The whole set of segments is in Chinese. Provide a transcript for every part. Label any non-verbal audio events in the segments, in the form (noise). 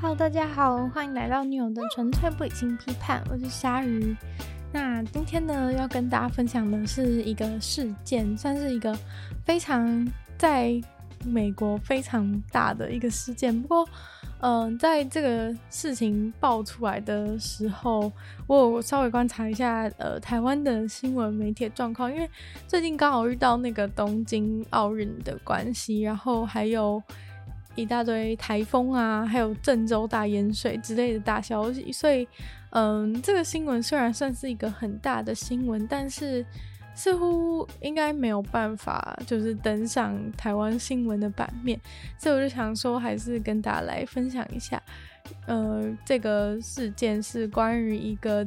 Hello，大家好，欢迎来到女友的纯粹不理性批判，我是鲨鱼。那今天呢，要跟大家分享的是一个事件，算是一个非常在美国非常大的一个事件。不过，嗯、在这个事情爆出来的时候，我稍微观察一下，呃，台湾的新闻媒体状况，因为最近刚好遇到那个东京奥运的关系，然后还有。一大堆台风啊，还有郑州大淹水之类的大消息，所以，嗯，这个新闻虽然算是一个很大的新闻，但是似乎应该没有办法就是登上台湾新闻的版面，所以我就想说，还是跟大家来分享一下，呃，这个事件是关于一个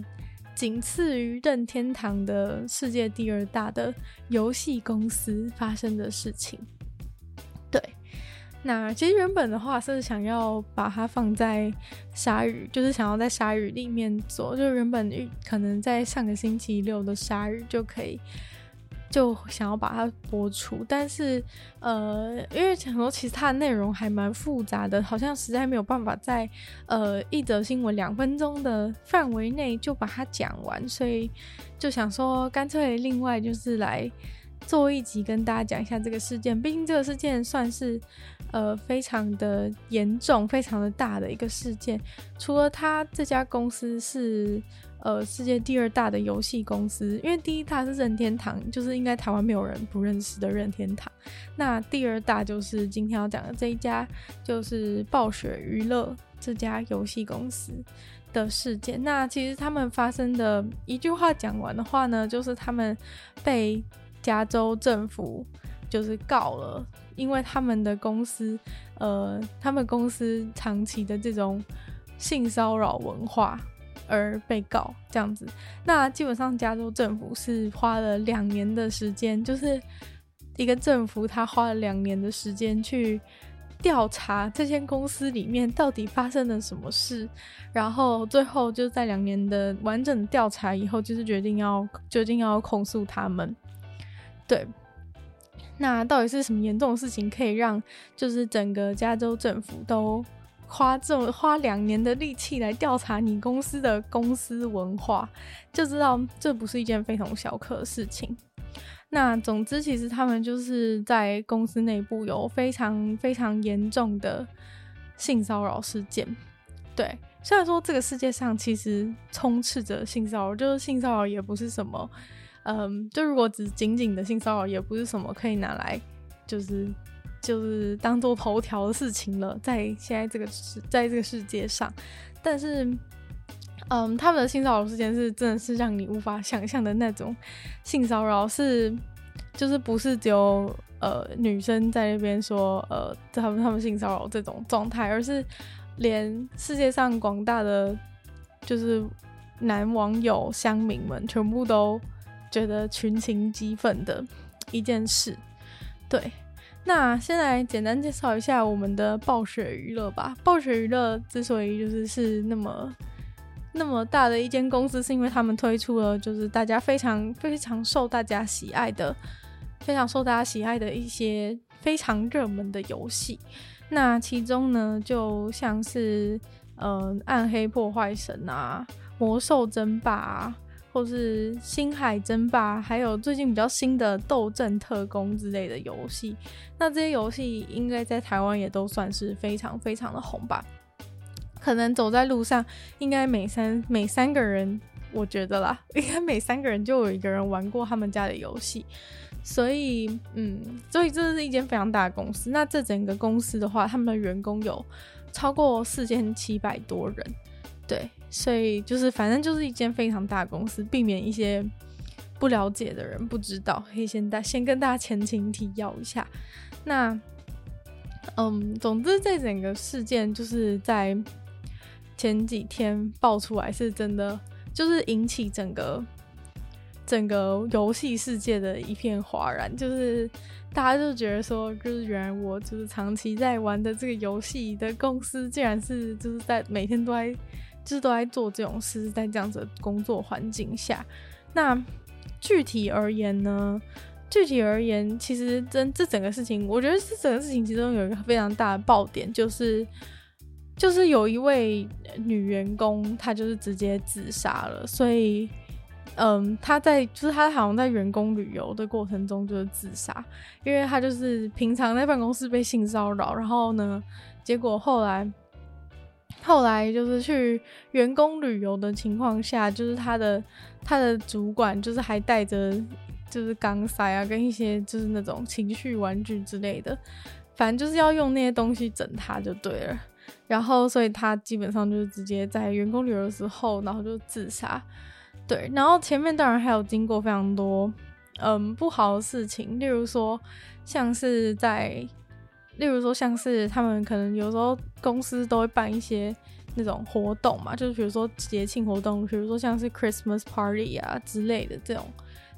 仅次于任天堂的世界第二大的游戏公司发生的事情。那其实原本的话是想要把它放在鲨鱼，就是想要在鲨鱼里面做，就原本可能在上个星期六的鲨鱼就可以，就想要把它播出，但是呃，因为想说其实它的内容还蛮复杂的，好像实在没有办法在呃一则新闻两分钟的范围内就把它讲完，所以就想说干脆另外就是来。做一集跟大家讲一下这个事件，毕竟这个事件算是呃非常的严重、非常的大的一个事件。除了他这家公司是呃世界第二大的游戏公司，因为第一大是任天堂，就是应该台湾没有人不认识的任天堂。那第二大就是今天要讲的这一家，就是暴雪娱乐这家游戏公司的事件。那其实他们发生的一句话讲完的话呢，就是他们被。加州政府就是告了，因为他们的公司，呃，他们公司长期的这种性骚扰文化而被告这样子。那基本上加州政府是花了两年的时间，就是一个政府他花了两年的时间去调查这间公司里面到底发生了什么事，然后最后就在两年的完整调查以后，就是决定要决定要控诉他们。对，那到底是什么严重的事情，可以让就是整个加州政府都花这么花两年的力气来调查你公司的公司文化，就知道这不是一件非同小可的事情。那总之，其实他们就是在公司内部有非常非常严重的性骚扰事件。对，虽然说这个世界上其实充斥着性骚扰，就是性骚扰也不是什么。嗯，就如果只仅仅的性骚扰，也不是什么可以拿来，就是就是当做头条的事情了，在现在这个世，在这个世界上，但是，嗯，他们的性骚扰事件是真的是让你无法想象的那种性骚扰，是就是不是只有呃女生在那边说呃他们他们性骚扰这种状态，而是连世界上广大的就是男网友乡民们全部都。觉得群情激愤的一件事，对。那先来简单介绍一下我们的暴雪娱乐吧。暴雪娱乐之所以就是是那么那么大的一间公司，是因为他们推出了就是大家非常非常受大家喜爱的、非常受大家喜爱的一些非常热门的游戏。那其中呢，就像是嗯、《暗黑破坏神》啊，《魔兽争霸》啊。或是星海争霸，还有最近比较新的斗阵特工之类的游戏，那这些游戏应该在台湾也都算是非常非常的红吧？可能走在路上，应该每三每三个人，我觉得啦，应该每三个人就有一个人玩过他们家的游戏。所以，嗯，所以这是一间非常大的公司。那这整个公司的话，他们的员工有超过四千七百多人。对，所以就是反正就是一间非常大公司，避免一些不了解的人不知道，可以先大先跟大家前情提要一下。那，嗯，总之这整个事件就是在前几天爆出来，是真的就是引起整个整个游戏世界的一片哗然，就是大家就觉得说，就是原来我就是长期在玩的这个游戏的公司，竟然是就是在每天都在。就是都在做这种事，在这样子的工作环境下。那具体而言呢？具体而言，其实真这整个事情，我觉得这整个事情其中有一个非常大的爆点，就是就是有一位女员工，她就是直接自杀了，所以。嗯，他在就是他好像在员工旅游的过程中就是自杀，因为他就是平常在办公室被性骚扰，然后呢，结果后来后来就是去员工旅游的情况下，就是他的他的主管就是还带着就是钢塞啊，跟一些就是那种情绪玩具之类的，反正就是要用那些东西整他就对了，然后所以他基本上就是直接在员工旅游的时候，然后就自杀。对，然后前面当然还有经过非常多，嗯，不好的事情，例如说，像是在，例如说像是他们可能有时候公司都会办一些那种活动嘛，就是比如说节庆活动，比如说像是 Christmas party 啊之类的这种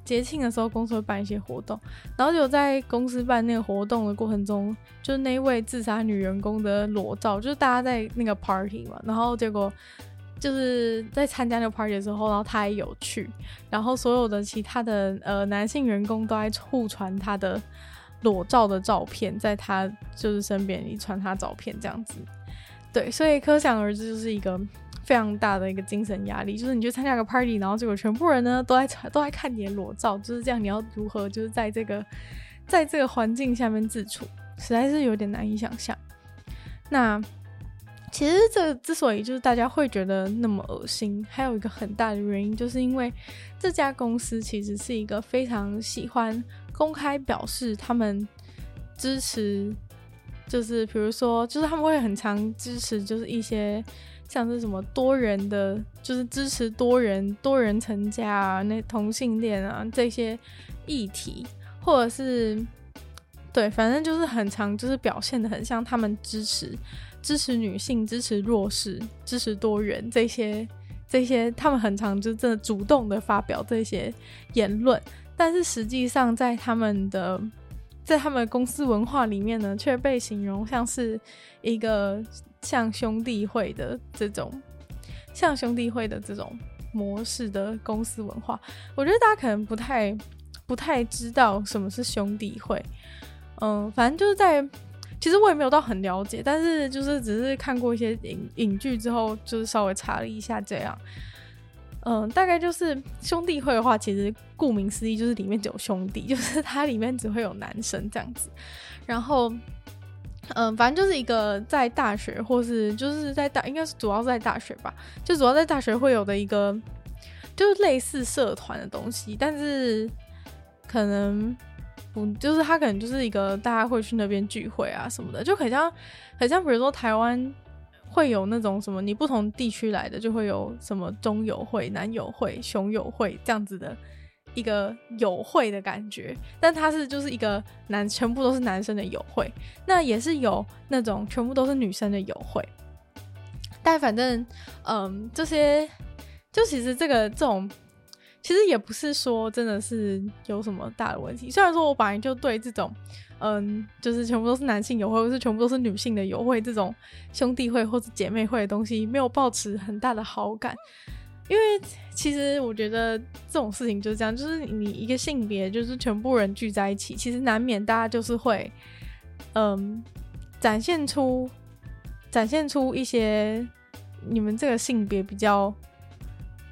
节庆的时候，公司会办一些活动，然后就在公司办那个活动的过程中，就是那位自杀女员工的裸照，就是大家在那个 party 嘛，然后结果。就是在参加那个 party 的时候，然后他也有去，然后所有的其他的呃男性员工都在互传他的裸照的照片，在他就是身边一传他照片这样子，对，所以可想而知，就是一个非常大的一个精神压力，就是你去参加个 party，然后结果全部人呢都在都在看你的裸照，就是这样，你要如何就是在这个在这个环境下面自处，实在是有点难以想象。那。其实这之所以就是大家会觉得那么恶心，还有一个很大的原因，就是因为这家公司其实是一个非常喜欢公开表示他们支持，就是比如说，就是他们会很常支持，就是一些像是什么多人的，就是支持多人多人成家啊，那同性恋啊这些议题，或者是对，反正就是很常，就是表现得很像他们支持。支持女性，支持弱势，支持多元，这些这些，他们很常就真的主动的发表这些言论，但是实际上在他们的在他们公司文化里面呢，却被形容像是一个像兄弟会的这种像兄弟会的这种模式的公司文化。我觉得大家可能不太不太知道什么是兄弟会，嗯，反正就是在。其实我也没有到很了解，但是就是只是看过一些影影剧之后，就是稍微查了一下这样。嗯，大概就是兄弟会的话，其实顾名思义就是里面只有兄弟，(laughs) 就是它里面只会有男生这样子。然后，嗯，反正就是一个在大学或是就是在大，应该是主要是在大学吧，就主要在大学会有的一个，就是类似社团的东西，但是可能。不，就是他可能就是一个大家会去那边聚会啊什么的，就很像，很像比如说台湾会有那种什么，你不同地区来的就会有什么中友会、南友会、熊友会这样子的一个友会的感觉，但它是就是一个男全部都是男生的友会，那也是有那种全部都是女生的友会，但反正嗯，这些就其实这个这种。其实也不是说真的是有什么大的问题。虽然说我本来就对这种，嗯，就是全部都是男性友会，或是全部都是女性的友会，这种兄弟会或者姐妹会的东西，没有抱持很大的好感。因为其实我觉得这种事情就是这样，就是你一个性别，就是全部人聚在一起，其实难免大家就是会，嗯，展现出展现出一些你们这个性别比较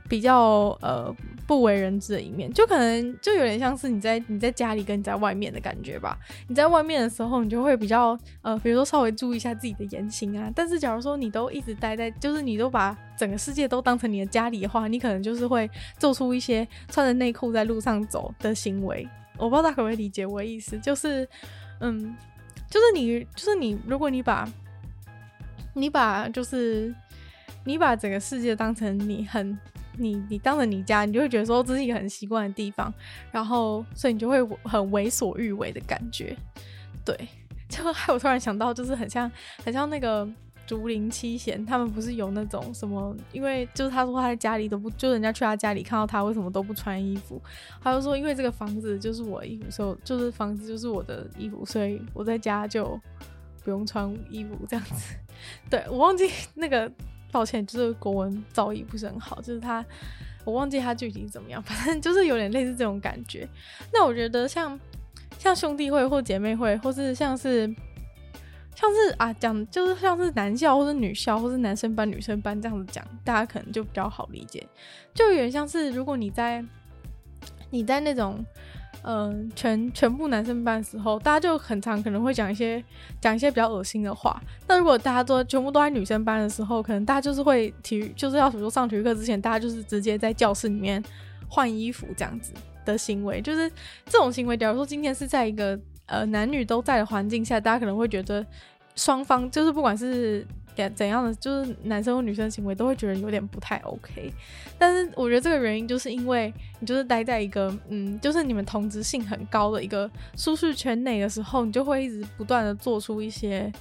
比较呃。不为人知的一面，就可能就有点像是你在你在家里跟你在外面的感觉吧。你在外面的时候，你就会比较呃，比如说稍微注意一下自己的言行啊。但是假如说你都一直待在，就是你都把整个世界都当成你的家里的话，你可能就是会做出一些穿着内裤在路上走的行为。我不知道大可不可以理解我的意思，就是嗯，就是你就是你，如果你把你把就是你把整个世界当成你很。你你当了你家，你就会觉得说这是一个很习惯的地方，然后所以你就会很为所欲为的感觉，对。(laughs) 就害我突然想到，就是很像很像那个竹林七贤，他们不是有那种什么？因为就是他说他在家里都不，就人家去他家里看到他为什么都不穿衣服，他就说因为这个房子就是我的衣服，所以就是房子就是我的衣服，所以我在家就不用穿衣服这样子。(laughs) 对，我忘记那个。抱歉，就是国文造诣不是很好，就是他，我忘记他具体怎么样，(laughs) 反正就是有点类似这种感觉。那我觉得像像兄弟会或姐妹会，或是像是像是啊讲就是像是男校或是女校或是男生班女生班这样子讲，大家可能就比较好理解。就有点像是如果你在你在那种。嗯，全全部男生班的时候，大家就很常可能会讲一些讲一些比较恶心的话。那如果大家都全部都在女生班的时候，可能大家就是会体育，就是要比如说上体育课之前，大家就是直接在教室里面换衣服这样子的行为。就是这种行为，假如说今天是在一个呃男女都在的环境下，大家可能会觉得双方 (laughs) 就是不管是。怎样的就是男生或女生行为都会觉得有点不太 OK，但是我觉得这个原因就是因为你就是待在一个嗯，就是你们同质性很高的一个舒适圈内的时候，你就会一直不断的做出一些，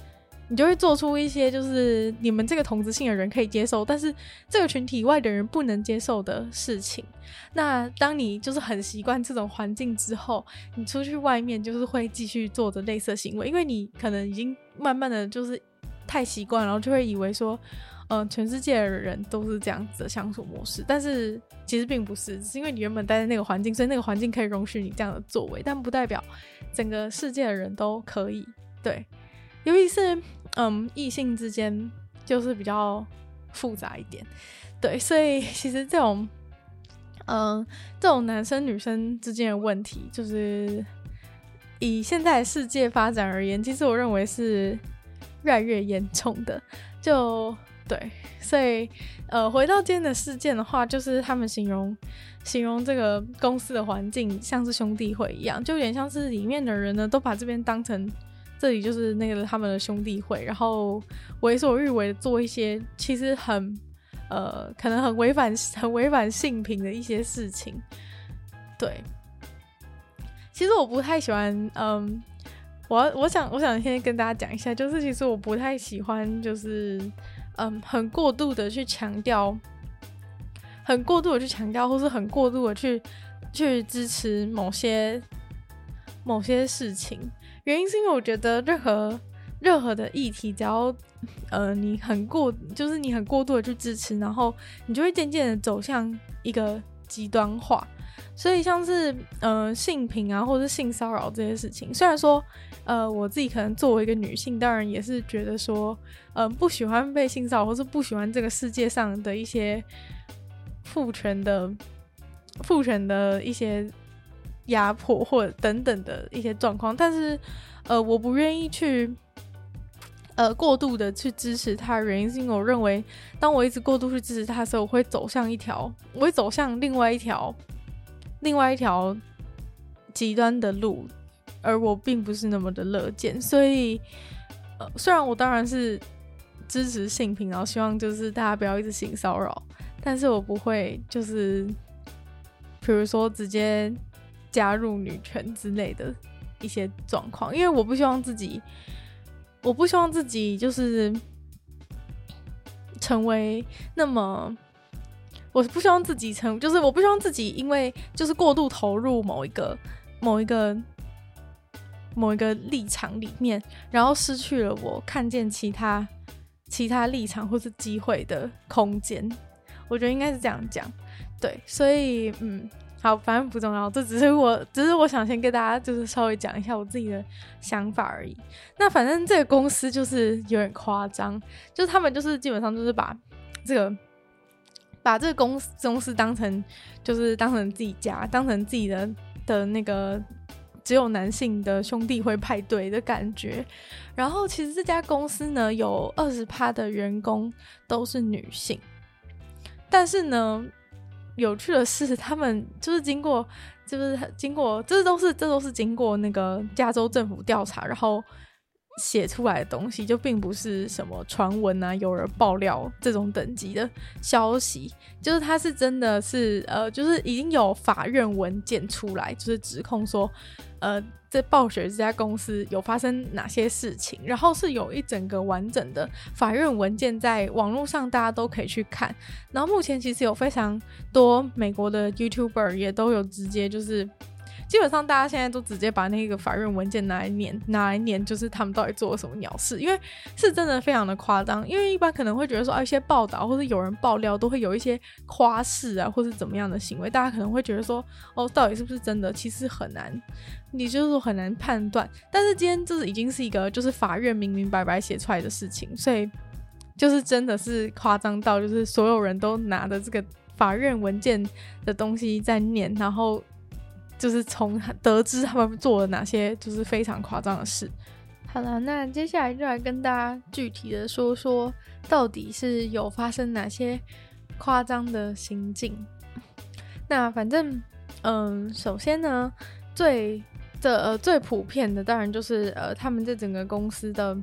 你就会做出一些就是你们这个同质性的人可以接受，但是这个群体外的人不能接受的事情。那当你就是很习惯这种环境之后，你出去外面就是会继续做着类似行为，因为你可能已经慢慢的就是。太习惯，然后就会以为说，嗯、全世界的人都是这样子的相处模式，但是其实并不是，只是因为你原本待在那个环境，所以那个环境可以容许你这样的作为，但不代表整个世界的人都可以。对，尤其是嗯，异性之间就是比较复杂一点。对，所以其实这种，嗯，这种男生女生之间的问题，就是以现在世界发展而言，其实我认为是。越来越严重的，就对，所以呃，回到今天的事件的话，就是他们形容形容这个公司的环境像是兄弟会一样，就有点像是里面的人呢都把这边当成这里就是那个他们的兄弟会，然后为所欲为的做一些其实很呃可能很违反很违反性平的一些事情。对，其实我不太喜欢嗯。我我想我想先跟大家讲一下，就是其实我不太喜欢，就是嗯，很过度的去强调，很过度的去强调，或是很过度的去去支持某些某些事情。原因是因为我觉得任何任何的议题，只要呃你很过，就是你很过度的去支持，然后你就会渐渐的走向一个极端化。所以像是呃性平啊，或者是性骚扰这些事情，虽然说呃我自己可能作为一个女性，当然也是觉得说，嗯、呃，不喜欢被性骚扰，或是不喜欢这个世界上的一些父权的父权的一些压迫或等等的一些状况，但是呃我不愿意去呃过度的去支持他的原因，是因为我认为当我一直过度去支持他的时候，我会走向一条，我会走向另外一条。另外一条极端的路，而我并不是那么的乐见，所以，呃，虽然我当然是支持性平，然后希望就是大家不要一直性骚扰，但是我不会就是，比如说直接加入女权之类的一些状况，因为我不希望自己，我不希望自己就是成为那么。我不希望自己成，就是我不希望自己因为就是过度投入某一个、某一个、某一个立场里面，然后失去了我看见其他、其他立场或是机会的空间。我觉得应该是这样讲，对，所以嗯，好，反正不重要，这只是我，只是我想先跟大家就是稍微讲一下我自己的想法而已。那反正这个公司就是有点夸张，就是他们就是基本上就是把这个。把这个公司公司当成就是当成自己家，当成自己的的那个只有男性的兄弟会派对的感觉。然后其实这家公司呢，有二十趴的员工都是女性，但是呢，有趣的是，他们就是经过就是经过这都是这都是经过那个加州政府调查，然后。写出来的东西就并不是什么传闻啊，有人爆料这种等级的消息，就是他是真的是呃，就是已经有法院文件出来，就是指控说，呃，在暴雪这家公司有发生哪些事情，然后是有一整个完整的法院文件在网络上，大家都可以去看。然后目前其实有非常多美国的 YouTuber 也都有直接就是。基本上大家现在都直接把那个法院文件拿来念，拿来念，就是他们到底做了什么鸟事，因为是真的非常的夸张。因为一般可能会觉得说，啊，一些报道或者有人爆料都会有一些夸饰啊，或是怎么样的行为，大家可能会觉得说，哦，到底是不是真的？其实很难，你就是很难判断。但是今天这是已经是一个就是法院明明白白写出来的事情，所以就是真的是夸张到就是所有人都拿着这个。法院文件的东西在念，然后就是从得知他们做了哪些就是非常夸张的事。好了，那接下来就来跟大家具体的说说，到底是有发生哪些夸张的行径。那反正，嗯，首先呢，最这呃最普遍的当然就是呃他们这整个公司的，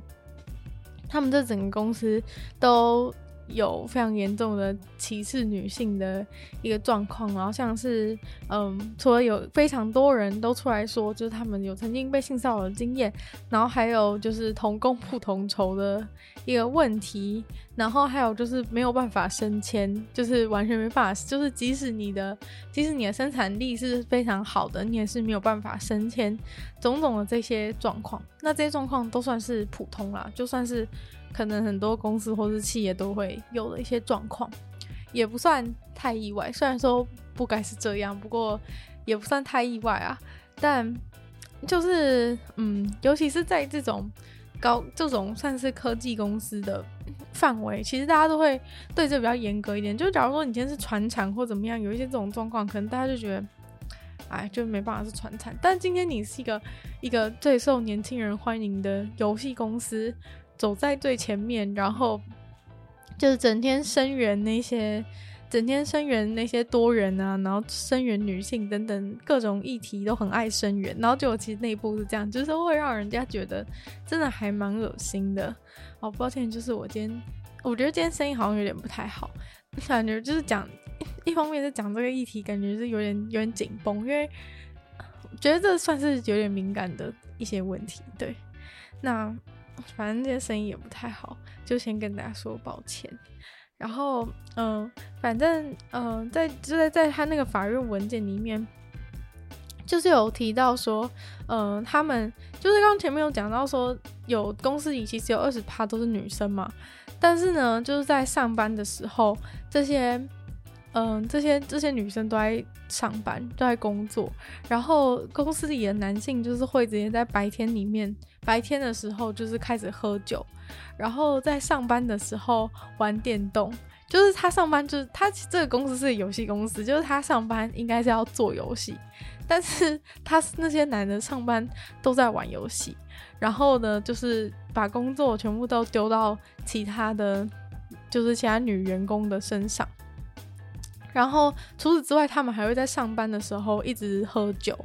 他们这整个公司都。有非常严重的歧视女性的一个状况，然后像是，嗯，除了有非常多人都出来说，就是他们有曾经被性骚扰的经验，然后还有就是同工不同酬的一个问题，然后还有就是没有办法升迁，就是完全没办法，就是即使你的即使你的生产力是非常好的，你也是没有办法升迁，种种的这些状况，那这些状况都算是普通啦，就算是。可能很多公司或是企业都会有的一些状况，也不算太意外。虽然说不该是这样，不过也不算太意外啊。但就是，嗯，尤其是在这种高这种算是科技公司的范围，其实大家都会对这比较严格一点。就假如说你今天是传产或怎么样，有一些这种状况，可能大家就觉得，哎，就没办法是传产。但今天你是一个一个最受年轻人欢迎的游戏公司。走在最前面，然后就是整天声援那些，整天声援那些多元啊，然后声援女性等等各种议题都很爱声援，然后就其实内部是这样，就是会让人家觉得真的还蛮恶心的。哦，抱歉，就是我今天我觉得今天声音好像有点不太好，感觉就是讲一方面是讲这个议题，感觉是有点有点紧绷，因为觉得这算是有点敏感的一些问题。对，那。反正这些声音也不太好，就先跟大家说抱歉。然后，嗯、反正，嗯、在就在在他那个法院文件里面，就是有提到说，嗯、他们就是刚前面有讲到说，有公司里其实有二十趴都是女生嘛，但是呢，就是在上班的时候，这些。嗯，这些这些女生都在上班，都在工作，然后公司里的男性就是会直接在白天里面，白天的时候就是开始喝酒，然后在上班的时候玩电动。就是他上班就是他这个公司是游戏公司，就是他上班应该是要做游戏，但是他那些男的上班都在玩游戏，然后呢，就是把工作全部都丢到其他的，就是其他女员工的身上。然后除此之外，他们还会在上班的时候一直喝酒，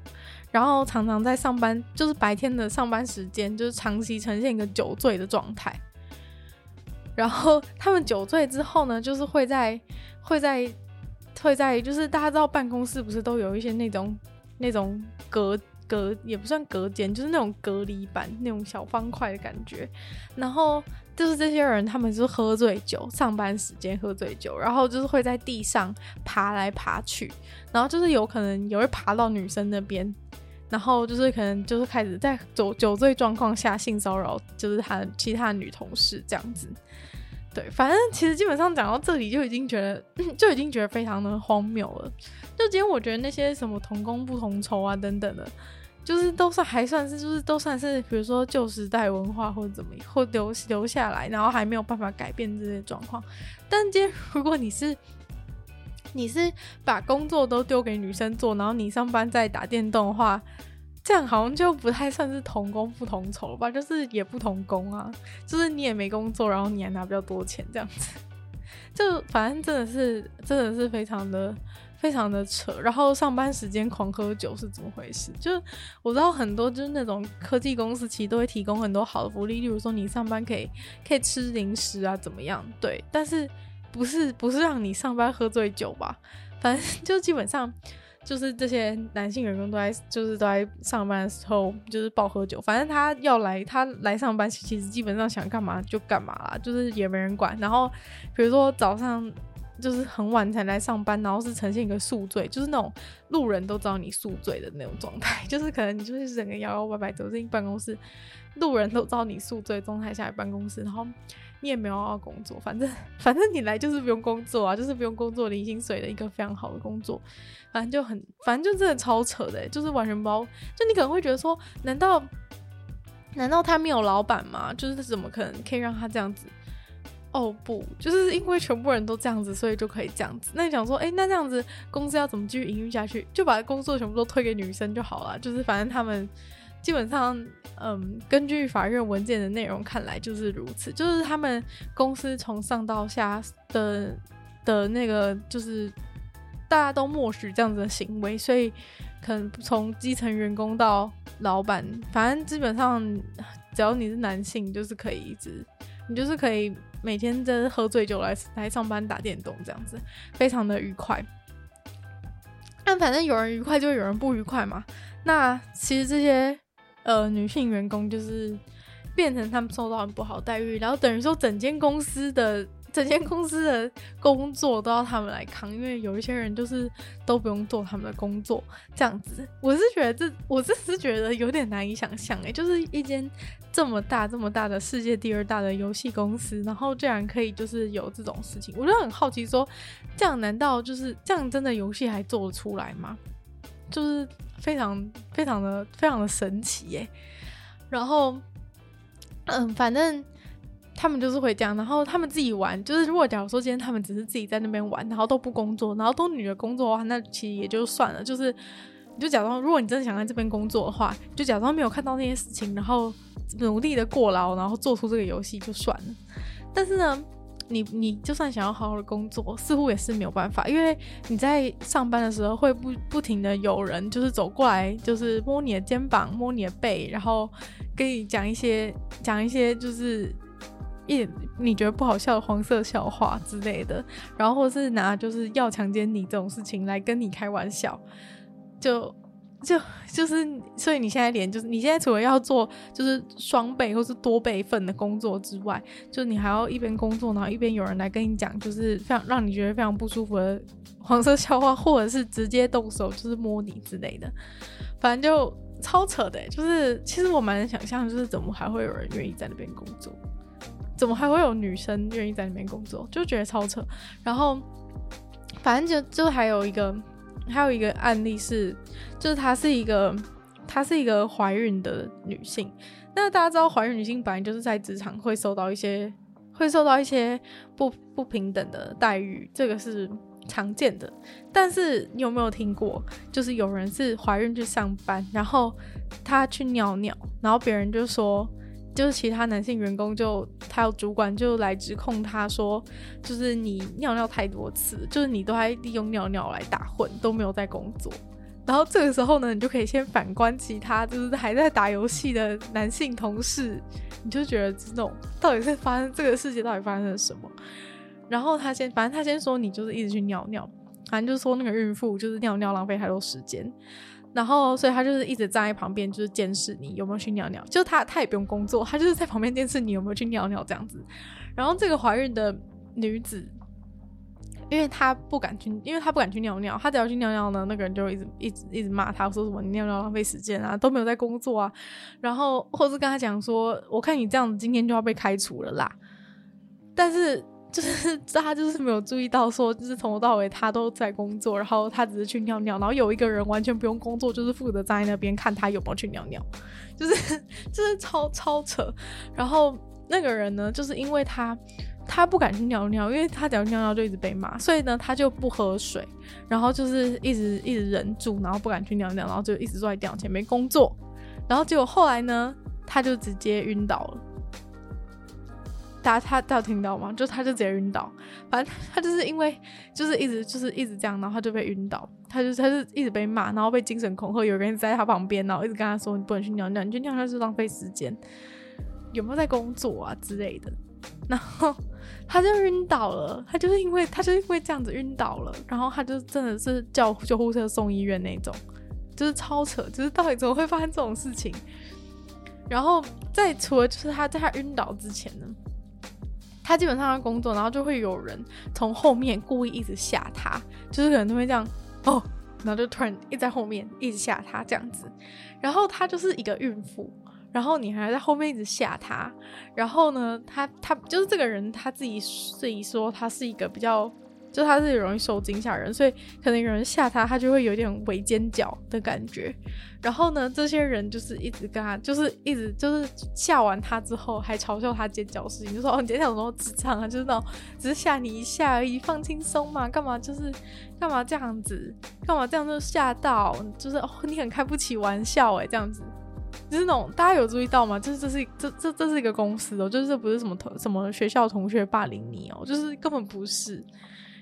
然后常常在上班，就是白天的上班时间，就是长期呈现一个酒醉的状态。然后他们酒醉之后呢，就是会在会在会在，就是大家知道办公室不是都有一些那种那种隔隔也不算隔间，就是那种隔离板那种小方块的感觉，然后。就是这些人，他们就是喝醉酒，上班时间喝醉酒，然后就是会在地上爬来爬去，然后就是有可能也会爬到女生那边，然后就是可能就是开始在酒酒醉状况下性骚扰，就是他其他女同事这样子。对，反正其实基本上讲到这里就已经觉得 (clears throat) 就已经觉得非常的荒谬了。就今天我觉得那些什么同工不同酬啊等等的。就是都算还算是，就是都算是，比如说旧时代文化或者怎么，或留留下来，然后还没有办法改变这些状况。但今天如果你是 (clears throat) 你是把工作都丢给女生做，然后你上班在打电动的话，这样好像就不太算是同工不同酬吧？就是也不同工啊，就是你也没工作，然后你还拿比较多钱这样子，(laughs) 就反正真的是真的是非常的。非常的扯，然后上班时间狂喝酒是怎么回事？就是我知道很多就是那种科技公司其实都会提供很多好的福利，例如说你上班可以可以吃零食啊，怎么样？对，但是不是不是让你上班喝醉酒吧？反正就基本上就是这些男性员工都在就是都在上班的时候就是暴喝酒，反正他要来他来上班，其实基本上想干嘛就干嘛啦，就是也没人管。然后比如说早上。就是很晚才来上班，然后是呈现一个宿醉，就是那种路人都知道你宿醉的那种状态，(laughs) 就是可能你就是整个摇摇摆摆走进办公室，路人都知道你宿醉状态下来办公室，然后你也没有要工作，反正 (laughs) 反正你来就是不用工作啊，就是不用工作领薪水的一个非常好的工作，反正就很反正就真的超扯的，就是完全包，就你可能会觉得说，难道难道他没有老板吗？就是怎么可能可以让他这样子？哦不，就是因为全部人都这样子，所以就可以这样子。那你想说，哎、那这样子公司要怎么继续营运下去？就把工作全部都推给女生就好了。就是反正他们基本上，嗯，根据法院文件的内容看来就是如此。就是他们公司从上到下的的那个，就是大家都默许这样子的行为，所以可能从基层员工到老板，反正基本上只要你是男性，就是可以一直，你就是可以。每天真喝醉酒来来上班打电动，这样子非常的愉快。但反正有人愉快就有人不愉快嘛。那其实这些呃女性员工就是变成他们受到很不好待遇，然后等于说整间公司的。整间公司的工作都要他们来扛，因为有一些人就是都不用做他们的工作，这样子。我是觉得这，我这是觉得有点难以想象诶，就是一间这么大、这么大的世界第二大的游戏公司，然后竟然可以就是有这种事情，我就很好奇说，这样难道就是这样真的游戏还做得出来吗？就是非常非常的非常的神奇耶。然后，嗯，反正。他们就是会这样，然后他们自己玩，就是如果假如说今天他们只是自己在那边玩，然后都不工作，然后都女的工作的话，那其实也就算了。就是你就假装，如果你真的想在这边工作的话，就假装没有看到那些事情，然后努力的过劳，然后做出这个游戏就算了。(laughs) 但是呢，你你就算想要好好的工作，似乎也是没有办法，因为你在上班的时候会不不停的有人就是走过来，就是摸你的肩膀，摸你的背，然后跟你讲一些讲一些就是。一你觉得不好笑的黄色笑话之类的，然后或是拿就是要强奸你这种事情来跟你开玩笑，就就就是，所以你现在连就是你现在除了要做就是双倍或是多倍份的工作之外，就你还要一边工作，然后一边有人来跟你讲就是非常让你觉得非常不舒服的黄色笑话，或者是直接动手就是摸你之类的，反正就超扯的，就是其实我蛮能想象，就是怎么还会有人愿意在那边工作。怎么还会有女生愿意在里面工作？就觉得超扯。然后，反正就就还有一个，还有一个案例是，就是她是一个，她是一个怀孕的女性。那大家知道，怀孕女性本来就是在职场会受到一些，会受到一些不不平等的待遇，这个是常见的。但是你有没有听过，就是有人是怀孕去上班，然后她去尿尿，然后别人就说。就是其他男性员工就他有主管就来指控他说，就是你尿尿太多次，就是你都还利用尿尿来打混，都没有在工作。然后这个时候呢，你就可以先反观其他就是还在打游戏的男性同事，你就觉得这种到底是发生这个世界到底发生了什么？然后他先，反正他先说你就是一直去尿尿，反正就是说那个孕妇就是尿尿浪费太多时间。然后，所以他就是一直站在旁边，就是监视你有没有去尿尿。就他，他也不用工作，他就是在旁边监视你有没有去尿尿这样子。然后这个怀孕的女子，因为她不敢去，因为她不敢去尿尿，她只要去尿尿呢，那个人就一直一直一直骂她，说什么你尿尿浪费时间啊，都没有在工作啊。然后或是跟他讲说，我看你这样子，今天就要被开除了啦。但是。就是他就是没有注意到说，就是从头到尾他都在工作，然后他只是去尿尿，然后有一个人完全不用工作，就是负责站在那边看他有没有去尿尿，就是 (laughs) 就是超超扯。然后那个人呢，就是因为他他不敢去尿尿，因为他只要尿尿就一直被骂，所以呢他就不喝水，然后就是一直一直忍住，然后不敢去尿尿，然后就一直坐在电脑前面工作，然后结果后来呢，他就直接晕倒了。大家他他有听到吗？就他就直接晕倒，反正他就是因为就是一直就是一直这样，然后他就被晕倒，他就他就一直被骂，然后被精神恐吓，有人在他旁边，然后一直跟他说，你不能去尿尿，你去尿尿是浪费时间，有没有在工作啊之类的，然后他就晕倒了，他就是因为他就是因为这样子晕倒了，然后他就真的是叫救护车送医院那种，就是超扯，就是到底怎么会发生这种事情？然后在除了就是他在他晕倒之前呢？他基本上要工作，然后就会有人从后面故意一直吓他，就是可能都会这样哦，然后就突然一在后面一直吓他这样子，然后他就是一个孕妇，然后你还在后面一直吓他，然后呢，他他就是这个人他自己自己说他是一个比较。就他是容易受惊吓人，所以可能有人吓他，他就会有点微尖叫的感觉。然后呢，这些人就是一直跟他，就是一直就是吓完他之后，还嘲笑他尖叫的事情，就说：“哦，你尖叫什么智障啊？就是那种只是吓你一下而已，放轻松嘛，干嘛就是干嘛这样子，干嘛这样就吓到？就是哦，你很开不起玩笑哎，这样子，就是那种大家有注意到吗？就是这是这这这是一个公司哦，就是这不是什么同什么学校同学霸凌你哦，就是根本不是。”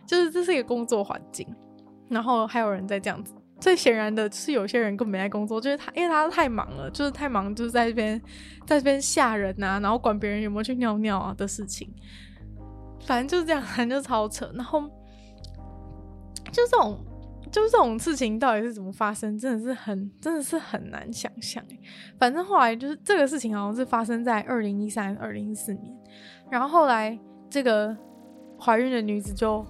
就是这是一个工作环境，然后还有人在这样子，最显然的是有些人根本没在工作，就是他，因为他太忙了，就是太忙，就是在这边在这边吓人呐、啊，然后管别人有没有去尿尿啊的事情，反正就是这样，反正就超扯。然后就这种，就这种事情到底是怎么发生，真的是很，真的是很难想象。反正后来就是这个事情好像是发生在二零一三、二零一四年，然后后来这个怀孕的女子就。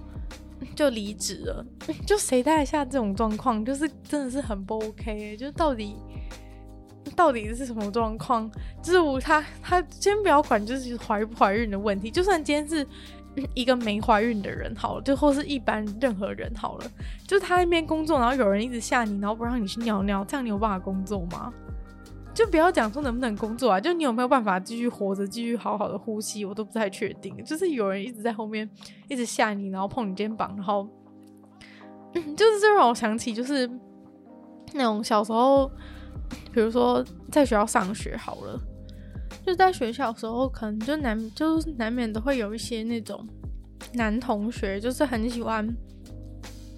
就离职了，(laughs) 就谁带下这种状况，就是真的是很不 OK 欸，就是到底到底是什么状况？就是我他他先不要管，就是怀不怀孕的问题，就算今天是一个没怀孕的人好了，就或是一般任何人好了，就他那边工作，然后有人一直吓你，然后不让你去尿尿，这样你有办法工作吗？就不要讲说能不能工作啊，就你有没有办法继续活着，继续好好的呼吸，我都不太确定。就是有人一直在后面一直吓你，然后碰你肩膀，然后 (coughs) 就是这让我想起就是那种小时候，比如说在学校上学好了，就在学校的时候，可能就难就是难免都会有一些那种男同学，就是很喜欢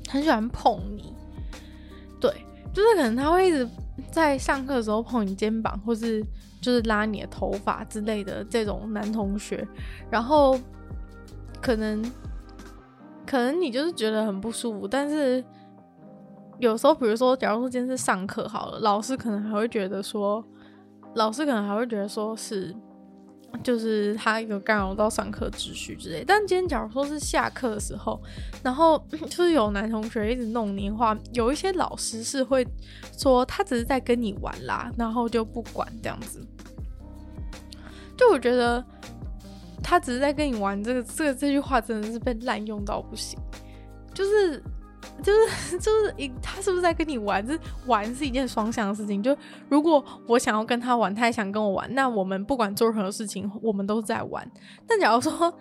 很喜欢碰你，对，就是可能他会一直。在上课的时候碰你肩膀，或是就是拉你的头发之类的这种男同学，然后可能可能你就是觉得很不舒服，但是有时候，比如说，假如说今天是上课好了，老师可能还会觉得说，老师可能还会觉得说是。就是他有干扰到上课秩序之类，但今天假如说是下课的时候，然后 (clears throat) 就是有男同学一直弄你的话，有一些老师是会说他只是在跟你玩啦，然后就不管这样子。就我觉得他只是在跟你玩，这个这个这句话真的是被滥用到不行，就是。就是 (laughs) 就是一，他是不是在跟你玩？这玩是一件双向的事情。就如果我想要跟他玩，他也想跟我玩，那我们不管做任何事情，我们都是在玩。但假如说，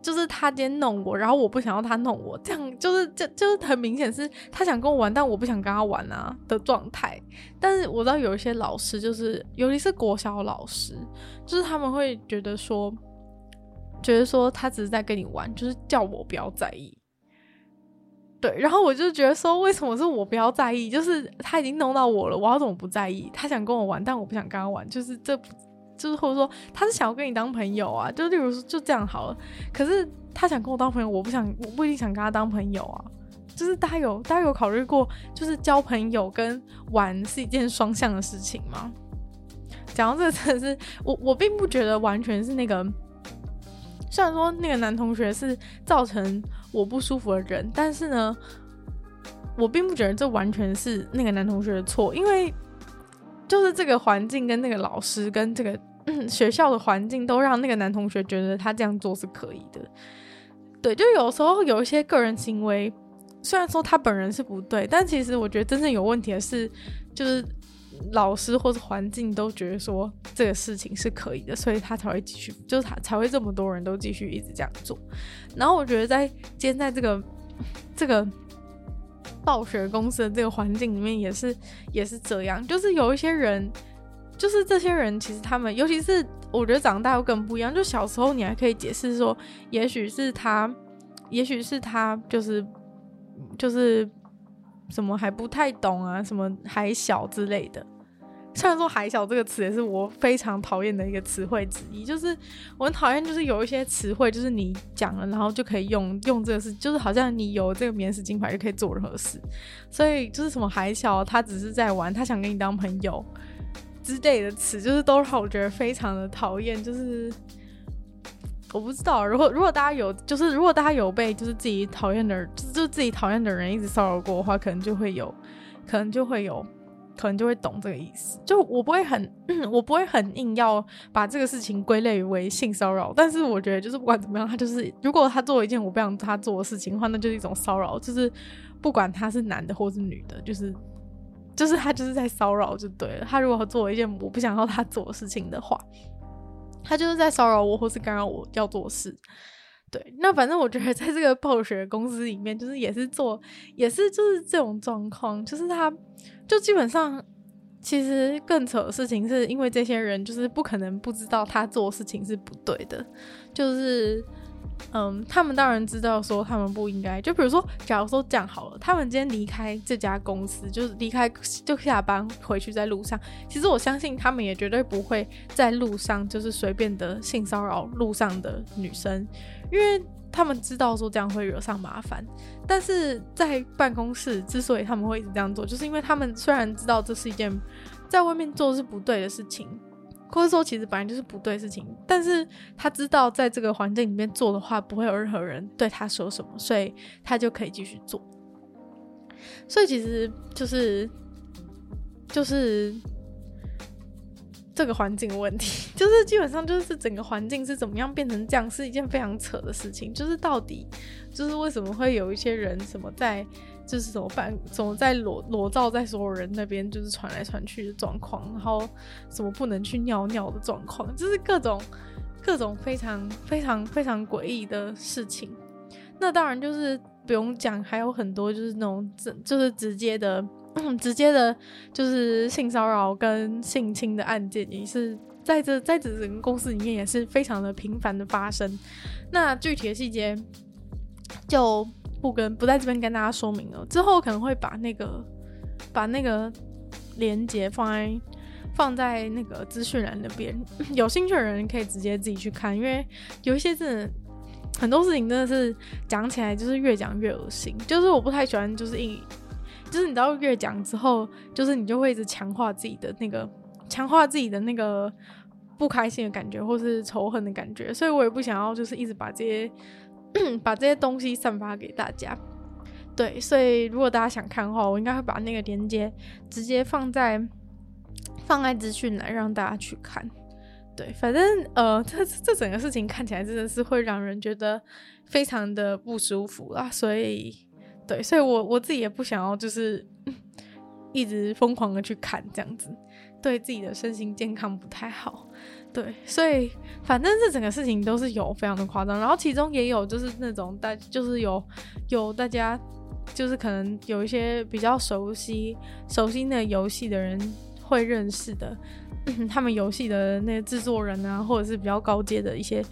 就是他今天弄我，然后我不想要他弄我，这样就是这就是很明显是他想跟我玩，但我不想跟他玩啊的状态。但是我知道有一些老师，就是尤其是国小老师，就是他们会觉得说，觉得说他只是在跟你玩，就是叫我不要在意。对，然后我就觉得说，为什么是我不要在意？就是他已经弄到我了，我要怎么不在意？他想跟我玩，但我不想跟他玩，就是这，就是或者说他是想要跟你当朋友啊，就例如说就这样好了。可是他想跟我当朋友，我不想，我不一定想跟他当朋友啊。就是大家有大家有考虑过，就是交朋友跟玩是一件双向的事情吗？讲到这个，真的是我我并不觉得完全是那个。虽然说那个男同学是造成我不舒服的人，但是呢，我并不觉得这完全是那个男同学的错，因为就是这个环境跟那个老师跟这个、学校的环境都让那个男同学觉得他这样做是可以的。对，就有时候有一些个人行为，虽然说他本人是不对，但其实我觉得真正有问题的是，就是。老师或者环境都觉得说这个事情是可以的，所以他才会继续，就是他才会这么多人都继续一直这样做。然后我觉得在今天在这个 (laughs) 这个暴雪公司的这个环境里面，也是也是这样，就是有一些人，就是这些人其实他们，尤其是我觉得长大又更不一样。就小时候你还可以解释说，也许是他，也许是他，就是就是。什么还不太懂啊？什么还小之类的。虽然说“还小”这个词也是我非常讨厌的一个词汇之一，就是我很讨厌，就是有一些词汇，就是你讲了，然后就可以用用这个事，就是好像你有这个免死金牌就可以做任何事。所以就是什么“还小”，他只是在玩，他想跟你当朋友之类的词，就是都让我觉得非常的讨厌。就是我不知道，如果如果大家有，就是如果大家有被就是自己讨厌的人，就是自己讨厌的人一直骚扰过的话，可能就会有，可能就会有，可能就会懂这个意思。就我不会很，(clears throat) 我不会很硬要把这个事情归类为性骚扰，但是我觉得就是不管怎么样，他就是如果他做一件我不想他做的事情的话，那就是一种骚扰，就是不管他是男的或是女的，就是就是他就是在骚扰就对了。他如果做一件我不想要他做的事情的话。他就是在骚扰我，或是干扰我要做事。对，那反正我觉得在这个暴雪公司里面，就是也是做，也是就是这种状况，就是他，就基本上，其实更扯的事情是因为这些人就是不可能不知道他做事情是不对的，就是。嗯，他们当然知道说他们不应该，就比如说，假如说这样好了，他们今天离开这家公司，就是离开就下班回去在路上，其实我相信他们也绝对不会在路上就是随便的性骚扰路上的女生，因为他们知道说这样会惹上麻烦。但是在办公室之所以他们会一直这样做，就是因为他们虽然知道这是一件在外面做是不对的事情。或者说，其实本来就是不对事情，但是他知道在这个环境里面做的话，不会有任何人对他说什么，所以他就可以继续做。所以其实就是就是这个环境问题，(laughs) 就是基本上就是整个环境是怎么样变成这样，是一件非常扯的事情。就是到底就是为什么会有一些人什么在。就是怎么办？怎么在裸裸照在所有人那边就是传来传去的状况，然后什么不能去尿尿的状况，就是各种各种非常非常非常诡异的事情。那当然就是不用讲，还有很多就是那种直就是直接的直接的，就是性骚扰跟性侵的案件，也是在这在这整个公司里面也是非常的频繁的发生。那具体的细节就。不跟不在这边跟大家说明了，之后可能会把那个把那个连接放在放在那个资讯栏那边，(laughs) 有兴趣的人可以直接自己去看，因为有一些真的很多事情真的是讲起来就是越讲越恶心，就是我不太喜欢就是一就是你知道越讲之后，就是你就会一直强化自己的那个强化自己的那个不开心的感觉或是仇恨的感觉，所以我也不想要就是一直把这些。(clears throat) 把这些东西散发给大家，对，所以如果大家想看的话，我应该会把那个链接直接放在放在资讯栏让大家去看。对，反正呃，这这整个事情看起来真的是会让人觉得非常的不舒服啦。所以，对，所以我我自己也不想要就是 (laughs) 一直疯狂的去看这样子，对自己的身心健康不太好。对，所以反正这整个事情都是有非常的夸张，然后其中也有就是那种大，就是有有大家就是可能有一些比较熟悉熟悉那游戏的人会认识的，他们游戏的那个制作人啊，或者是比较高阶的一些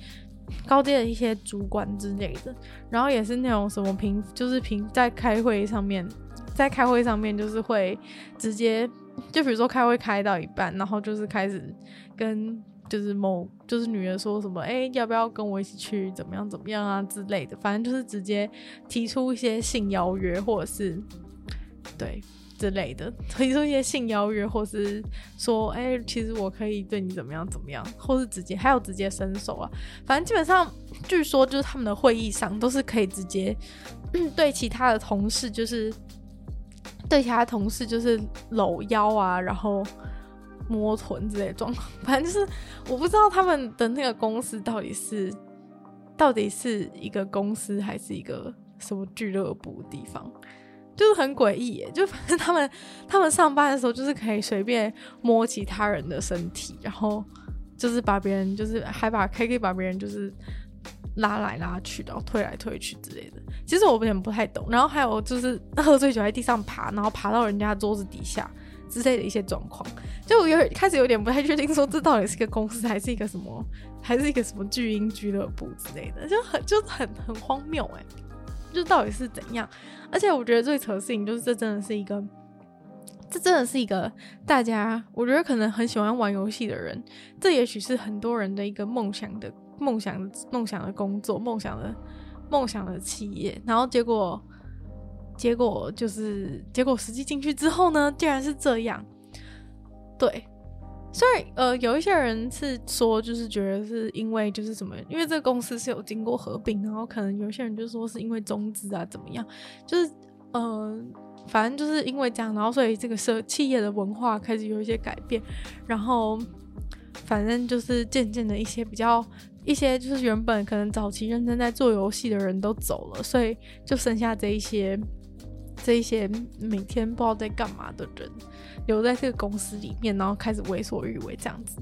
高阶的一些主管之类的，然后也是那种什么平，就是平在开会上面，在开会上面就是会直接就比如说开会开到一半，然后就是开始跟。就是某就是女人说什么，哎、要不要跟我一起去？怎么样怎么样啊之类的，反正就是直接提出一些性邀约，或者是对之类的，提出一些性邀约，或是说，哎、其实我可以对你怎么样怎么样，或是直接还有直接伸手啊，反正基本上据说就是他们的会议上都是可以直接对其他的同事，就是对其他同事就是搂腰啊，然后。摸臀之类的状况，反正就是我不知道他们的那个公司到底是到底是一个公司还是一个什么俱乐部地方，就是很诡异耶。就反正他们他们上班的时候就是可以随便摸其他人的身体，然后就是把别人就是还把可以把别人就是拉来拉去，然后推来推去之类的。其实我有点不太懂。然后还有就是 (laughs) 喝醉酒在地上爬，然后爬到人家桌子底下。之类的一些状况，就我有开始有点不太确定，说这到底是一个公司还是一个什么，还是一个什么巨婴俱乐部之类的，就很就很很荒谬哎，就到底是怎样？而且我觉得最扯的事情就是，这真的是一个，这真的是一个大家，我觉得可能很喜欢玩游戏的人，这也许是很多人的一个梦想的梦想梦想的工作，梦想的梦想的企业，然后结果。结果就是，结果实际进去之后呢，竟然是这样。对，虽然呃，有一些人是说，就是觉得是因为就是什么，因为这个公司是有经过合并，然后可能有些人就说是因为中资啊怎么样，就是呃，反正就是因为这样，然后所以这个社企业的文化开始有一些改变，然后反正就是渐渐的一些比较一些就是原本可能早期认真在做游戏的人都走了，所以就剩下这一些。这一些每天不知道在干嘛的人留在这个公司里面，然后开始为所欲为这样子，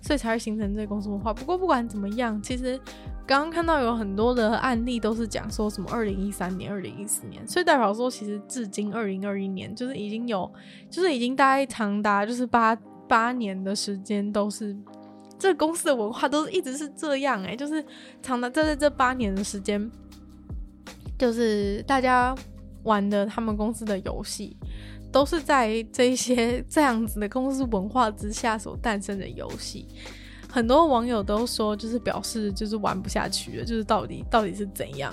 所以才会形成这个公司文化。不过不管怎么样，其实刚刚看到有很多的案例都是讲说什么二零一三年、二零一四年，所以代表说其实至今二零二一年就是已经有，就是已经大概长达就是八八年的时间都是这公司的文化都是一直是这样哎、就是长达在这这八年的时间，就是大家。玩的他们公司的游戏，都是在这些 (laughs) 这样子的公司文化之下所诞生的游戏。很多网友都说，就是表示就是玩不下去了，就是到底到底是怎样。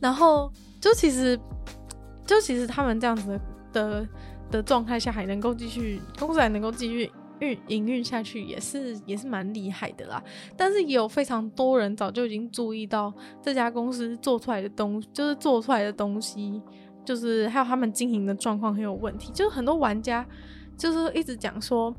然后就其实就其实他们这样子的的状态下还能够继续公司还能够继续运营运下去，也是也是蛮厉害的啦。但是也有非常多人早就已经注意到这家公司做出来的东，就是做出来的东西。就是还有他们经营的状况很有问题，就是很多玩家就是一直讲说，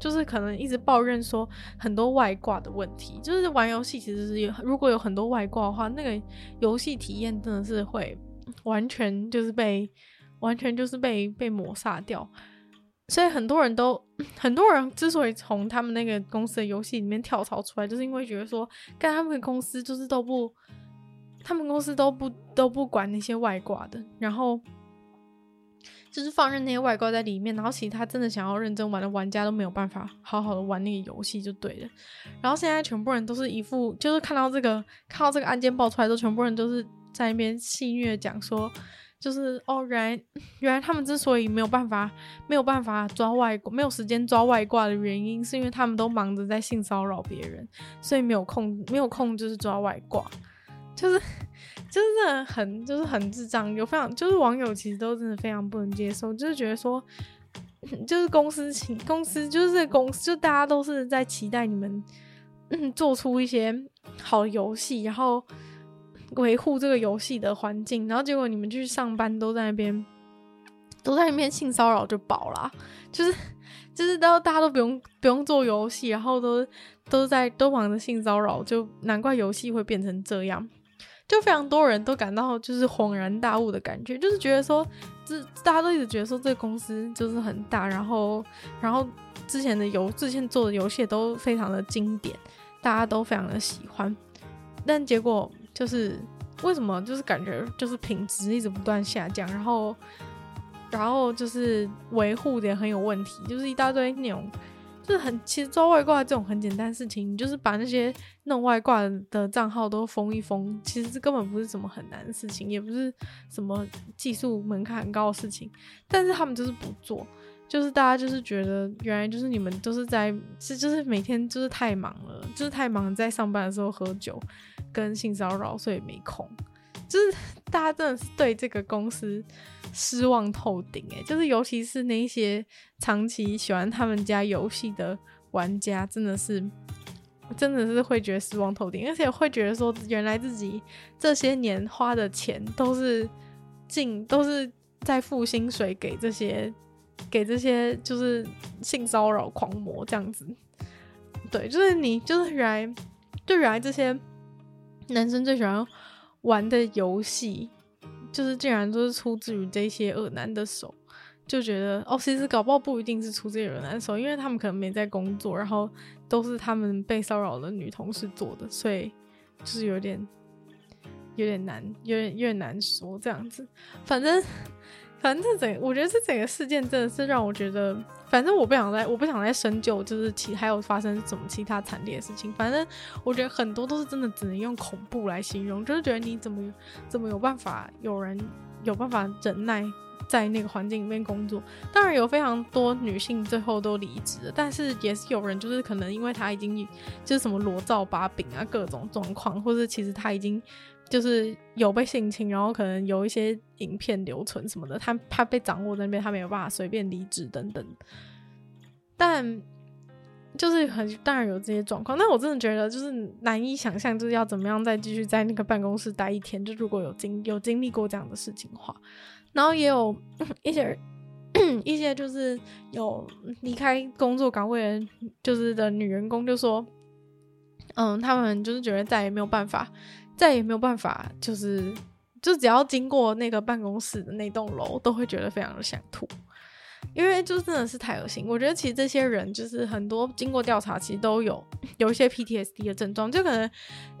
就是可能一直抱怨说很多外挂的问题，就是玩游戏其实是有如果有很多外挂的话，那个游戏体验真的是会完全就是被完全就是被被抹杀掉，所以很多人都很多人之所以从他们那个公司的游戏里面跳槽出来，就是因为觉得说，跟他们公司就是都不。他们公司都不都不管那些外挂的，然后就是放任那些外挂在里面，然后其他真的想要认真玩的玩家都没有办法好好的玩那个游戏就对了。然后现在全部人都是一副，就是看到这个看到这个案件爆出来之后，全部人都是在那边戏谑讲说，就是哦，原来原来他们之所以没有办法没有办法抓外挂，没有时间抓外挂的原因，是因为他们都忙着在性骚扰别人，所以没有空没有空就是抓外挂。就是，就是很，就是很智障。有非常，就是网友其实都真的非常不能接受，就是觉得说，(laughs) 就是公司情，公司就是这公司，就大家都是在期待你们，嗯，做出一些好游戏，然后维护这个游戏的环境，然后结果你们去上班都在那边，都在那边性骚扰就饱了，就是，就是都大家都不用不用做游戏，然后都都在都忙着性骚扰，就难怪游戏会变成这样。就非常多人都感到就是恍然大悟的感觉，就是觉得说，这大家都一直觉得说这个公司就是很大，然后然后之前的游之前做的游戏都非常的经典，大家都非常的喜欢，但结果就是为什么就是感觉就是品质一直不断下降，然后然后就是维护的也很有问题，就是一大堆那种。就是很，其实抓外挂这种很简单的事情，你就是把那些弄外挂的账号都封一封，其实这根本不是什么很难的事情，也不是什么技术门槛很高的事情。但是他们就是不做，就是大家就是觉得原来就是你们都是在，是就是每天就是太忙了，就是太忙，在上班的时候喝酒跟性骚扰，所以没空。就是大家真的是对这个公司失望透顶诶，就是尤其是那些长期喜欢他们家游戏的玩家，真的是真的是会觉得失望透顶，而且会觉得说，原来自己这些年花的钱都是进都是在付薪水给这些给这些就是性骚扰狂魔这样子，对，就是你就是原来就原来这些男生最喜欢。玩的游戏，就是竟然都是出自于这些恶男的手，就觉得哦，其实搞不好不一定是出自于恶男的手，因为他们可能没在工作，然后都是他们被骚扰的女同事做的，所以就是有点有点难，有点有点难说这样子。反正反正这整，我觉得这整个事件真的是让我觉得。反正我不想再，我不想再深究，就是其还有发生什么其他惨烈的事情。反正我觉得很多都是真的，只能用恐怖来形容。就是觉得你怎么怎么有办法，有人有办法忍耐在那个环境里面工作。当然有非常多女性最后都离职了，但是也是有人就是可能因为她已经就是什么裸照把柄啊，各种状况，或者其实她已经。就是有被性侵，然后可能有一些影片留存什么的，他他被掌握在那边，他没有办法随便离职等等。但就是很当然有这些状况，但我真的觉得就是难以想象，就是要怎么样再继续在那个办公室待一天。就如果有经有经历过这样的事情的话，然后也有 (laughs) 一些。一些就是有离开工作岗位的，就是的女员工就说，嗯，他们就是觉得再也没有办法，再也没有办法，就是就只要经过那个办公室的那栋楼，都会觉得非常的想吐，因为就真的是太恶心。我觉得其实这些人就是很多经过调查，其实都有有一些 PTSD 的症状，就可能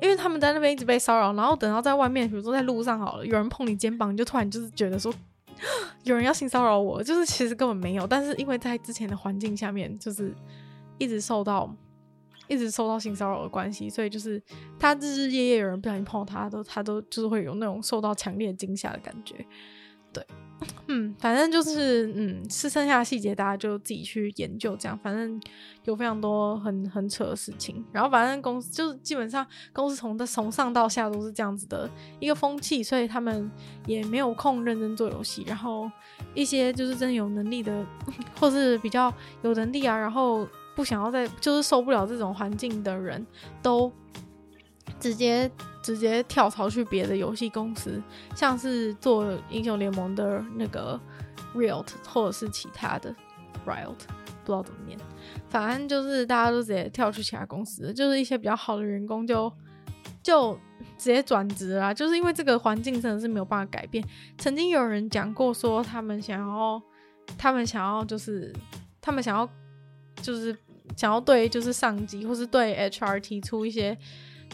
因为他们在那边一直被骚扰，然后等到在外面，比如说在路上好了，有人碰你肩膀，你就突然就是觉得说。(sniffs) 有人要性骚扰我，就是其实根本没有，但是因为在之前的环境下面，就是一直受到一直受到性骚扰的关系，所以就是他日日夜夜有人不小心碰到他，都他都就是会有那种受到强烈惊吓的感觉，对。(clears throat) 嗯，反正就是，嗯，是剩下的细节大家就自己去研究，这样。反正有非常多很很扯的事情，然后反正公司就是基本上公司从的从上到下都是这样子的一个风气，所以他们也没有空认真做游戏。然后一些就是真的有能力的，(laughs) 或是比较有能力啊，然后不想要再就是受不了这种环境的人都。直接直接跳槽去别的游戏公司，像是做英雄联盟的那个 Riot，或者是其他的 Riot，不知道怎么念，反正就是大家都直接跳去其他公司，就是一些比较好的员工就就直接转职啦，就是因为这个环境真的是没有办法改变。曾经有人讲过说，他们想要，他们想要就是他们想要就是想要对就是上级或是对 HR 提出一些。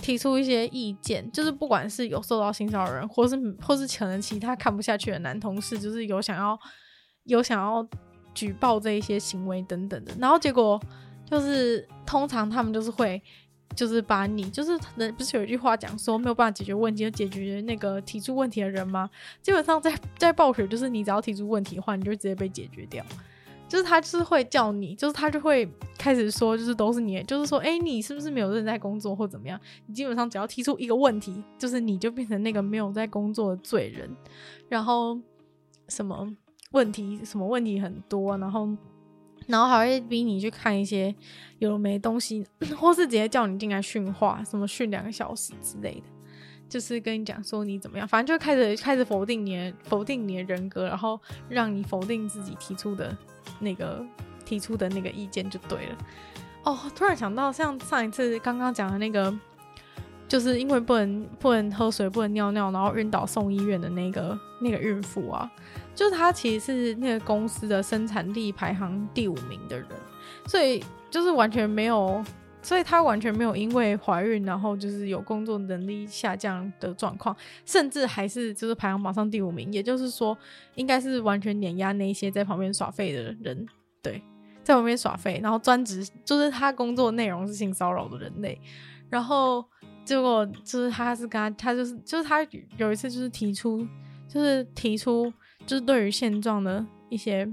提出一些意见，就是不管是有受到性骚扰人，或是或是可能其他看不下去的男同事，就是有想要有想要举报这一些行为等等的，然后结果就是通常他们就是会就是把你就是不是有一句话讲说没有办法解决问题就解决那个提出问题的人吗？基本上在在暴雪就是你只要提出问题的话，你就直接被解决掉。就是他就是会叫你，就是他就会开始说，就是都是你，就是说，哎、你是不是没有认真在工作或怎么样？你基本上只要提出一个问题，就是你就变成那个没有在工作的罪人，然后什么问题，什么问题很多，然后然后还会逼你去看一些有没东西，或是直接叫你进来训话，什么训两个小时之类的，就是跟你讲说你怎么样，反正就开始开始否定你，否定你的人格，然后让你否定自己提出的。那个提出的那个意见就对了哦。突然想到，像上一次刚刚讲的那个，就是因为不能不能喝水、不能尿尿，然后晕倒送医院的那个那个孕妇啊，就是她其实是那个公司的生产力排行第五名的人，所以就是完全没有，所以她完全没有因为怀孕然后就是有工作能力下降的状况，甚至还是就是排行榜上第五名，也就是说。应该是完全碾压那些在旁边耍废的人，对，在旁边耍废，然后专职就是他工作内容是性骚扰的人类，然后结果就是他是跟他，他就是就是他有一次就是提出，就是提出就是对于现状的一些，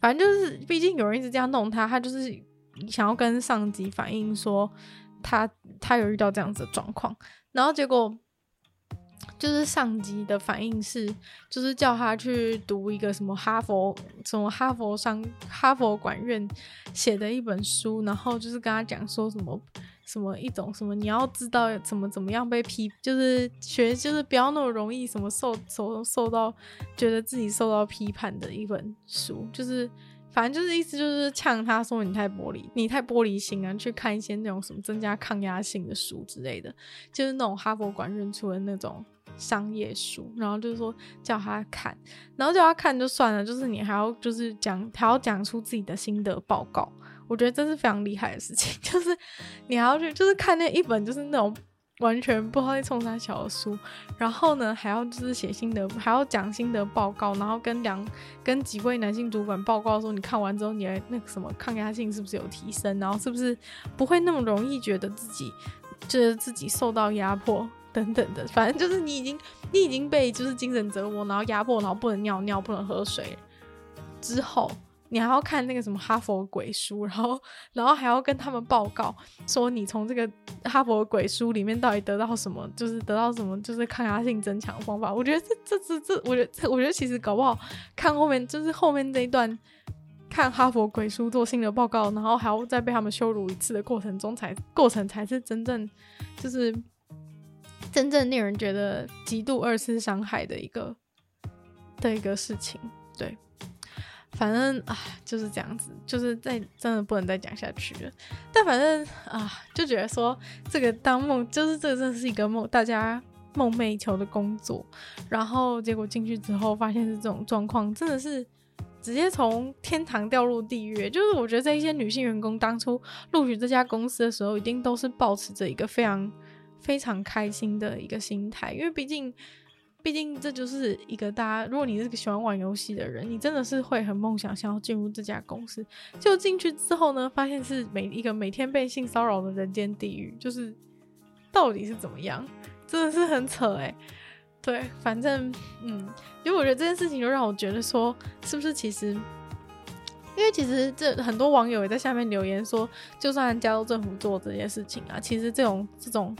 反正就是毕竟有人一直这样弄他，他就是想要跟上级反映说他他有遇到这样子的状况，然后结果。就是上级的反应是，就是叫他去读一个什么哈佛，什么哈佛商哈佛管院写的一本书，然后就是跟他讲说什么什么一种什么你要知道怎么怎么样被批，就是学就是不要那么容易什么受受受到觉得自己受到批判的一本书，就是反正就是意思就是呛他说你太玻璃，你太玻璃心啊，去看一些那种什么增加抗压性的书之类的，就是那种哈佛管院出的那种。商业书，然后就是说叫他看，然后叫他看就算了，就是你还要就是讲，还要讲出自己的心得报告。我觉得这是非常厉害的事情，(laughs) 就是你还要去就是看那一本就是那种完全不知道在冲啥小的书，然后呢还要就是写心得，还要讲心得报告，然后跟两跟几位男性主管报告说你看完之后你的那个什么抗压性是不是有提升，然后是不是不会那么容易觉得自己觉得自己受到压迫。等等的，反正就是你已经你已经被就是精神折磨，然后压迫，然后不能尿尿，不能喝水。之后你还要看那个什么哈佛鬼书，然后然后还要跟他们报告说你从这个哈佛鬼书里面到底得到什么，就是得到什么，就是抗压性增强的方法。我觉得这这这这，我觉得我觉得其实搞不好看后面就是后面这一段看哈佛鬼书做新的报告，然后还要再被他们羞辱一次的过程中才，才过程才是真正就是真正令人觉得极度二次伤害的一个的一个事情。对，反正啊就是这样子，就是再真的不能再讲下去了。但反正啊，就觉得说这个当梦，就是这真的是一个梦，大家梦寐以求的工作，然后结果进去之后发现是这种状况，真的是。直接从天堂掉入地狱，就是我觉得这一些女性员工当初录取这家公司的时候，一定都是保持着一个非常非常开心的一个心态，因为毕竟，毕竟这就是一个大家，如果你是个喜欢玩游戏的人，你真的是会很梦想想要进入这家公司。就进去之后呢，发现是每一个每天被性骚扰的人间地狱，就是到底是怎么样，真的是很扯哎。对，反正嗯，因为我觉得这件事情就让我觉得说，是不是其实，因为其实这很多网友也在下面留言说，就算加州政府做这些事情啊，其实这种这种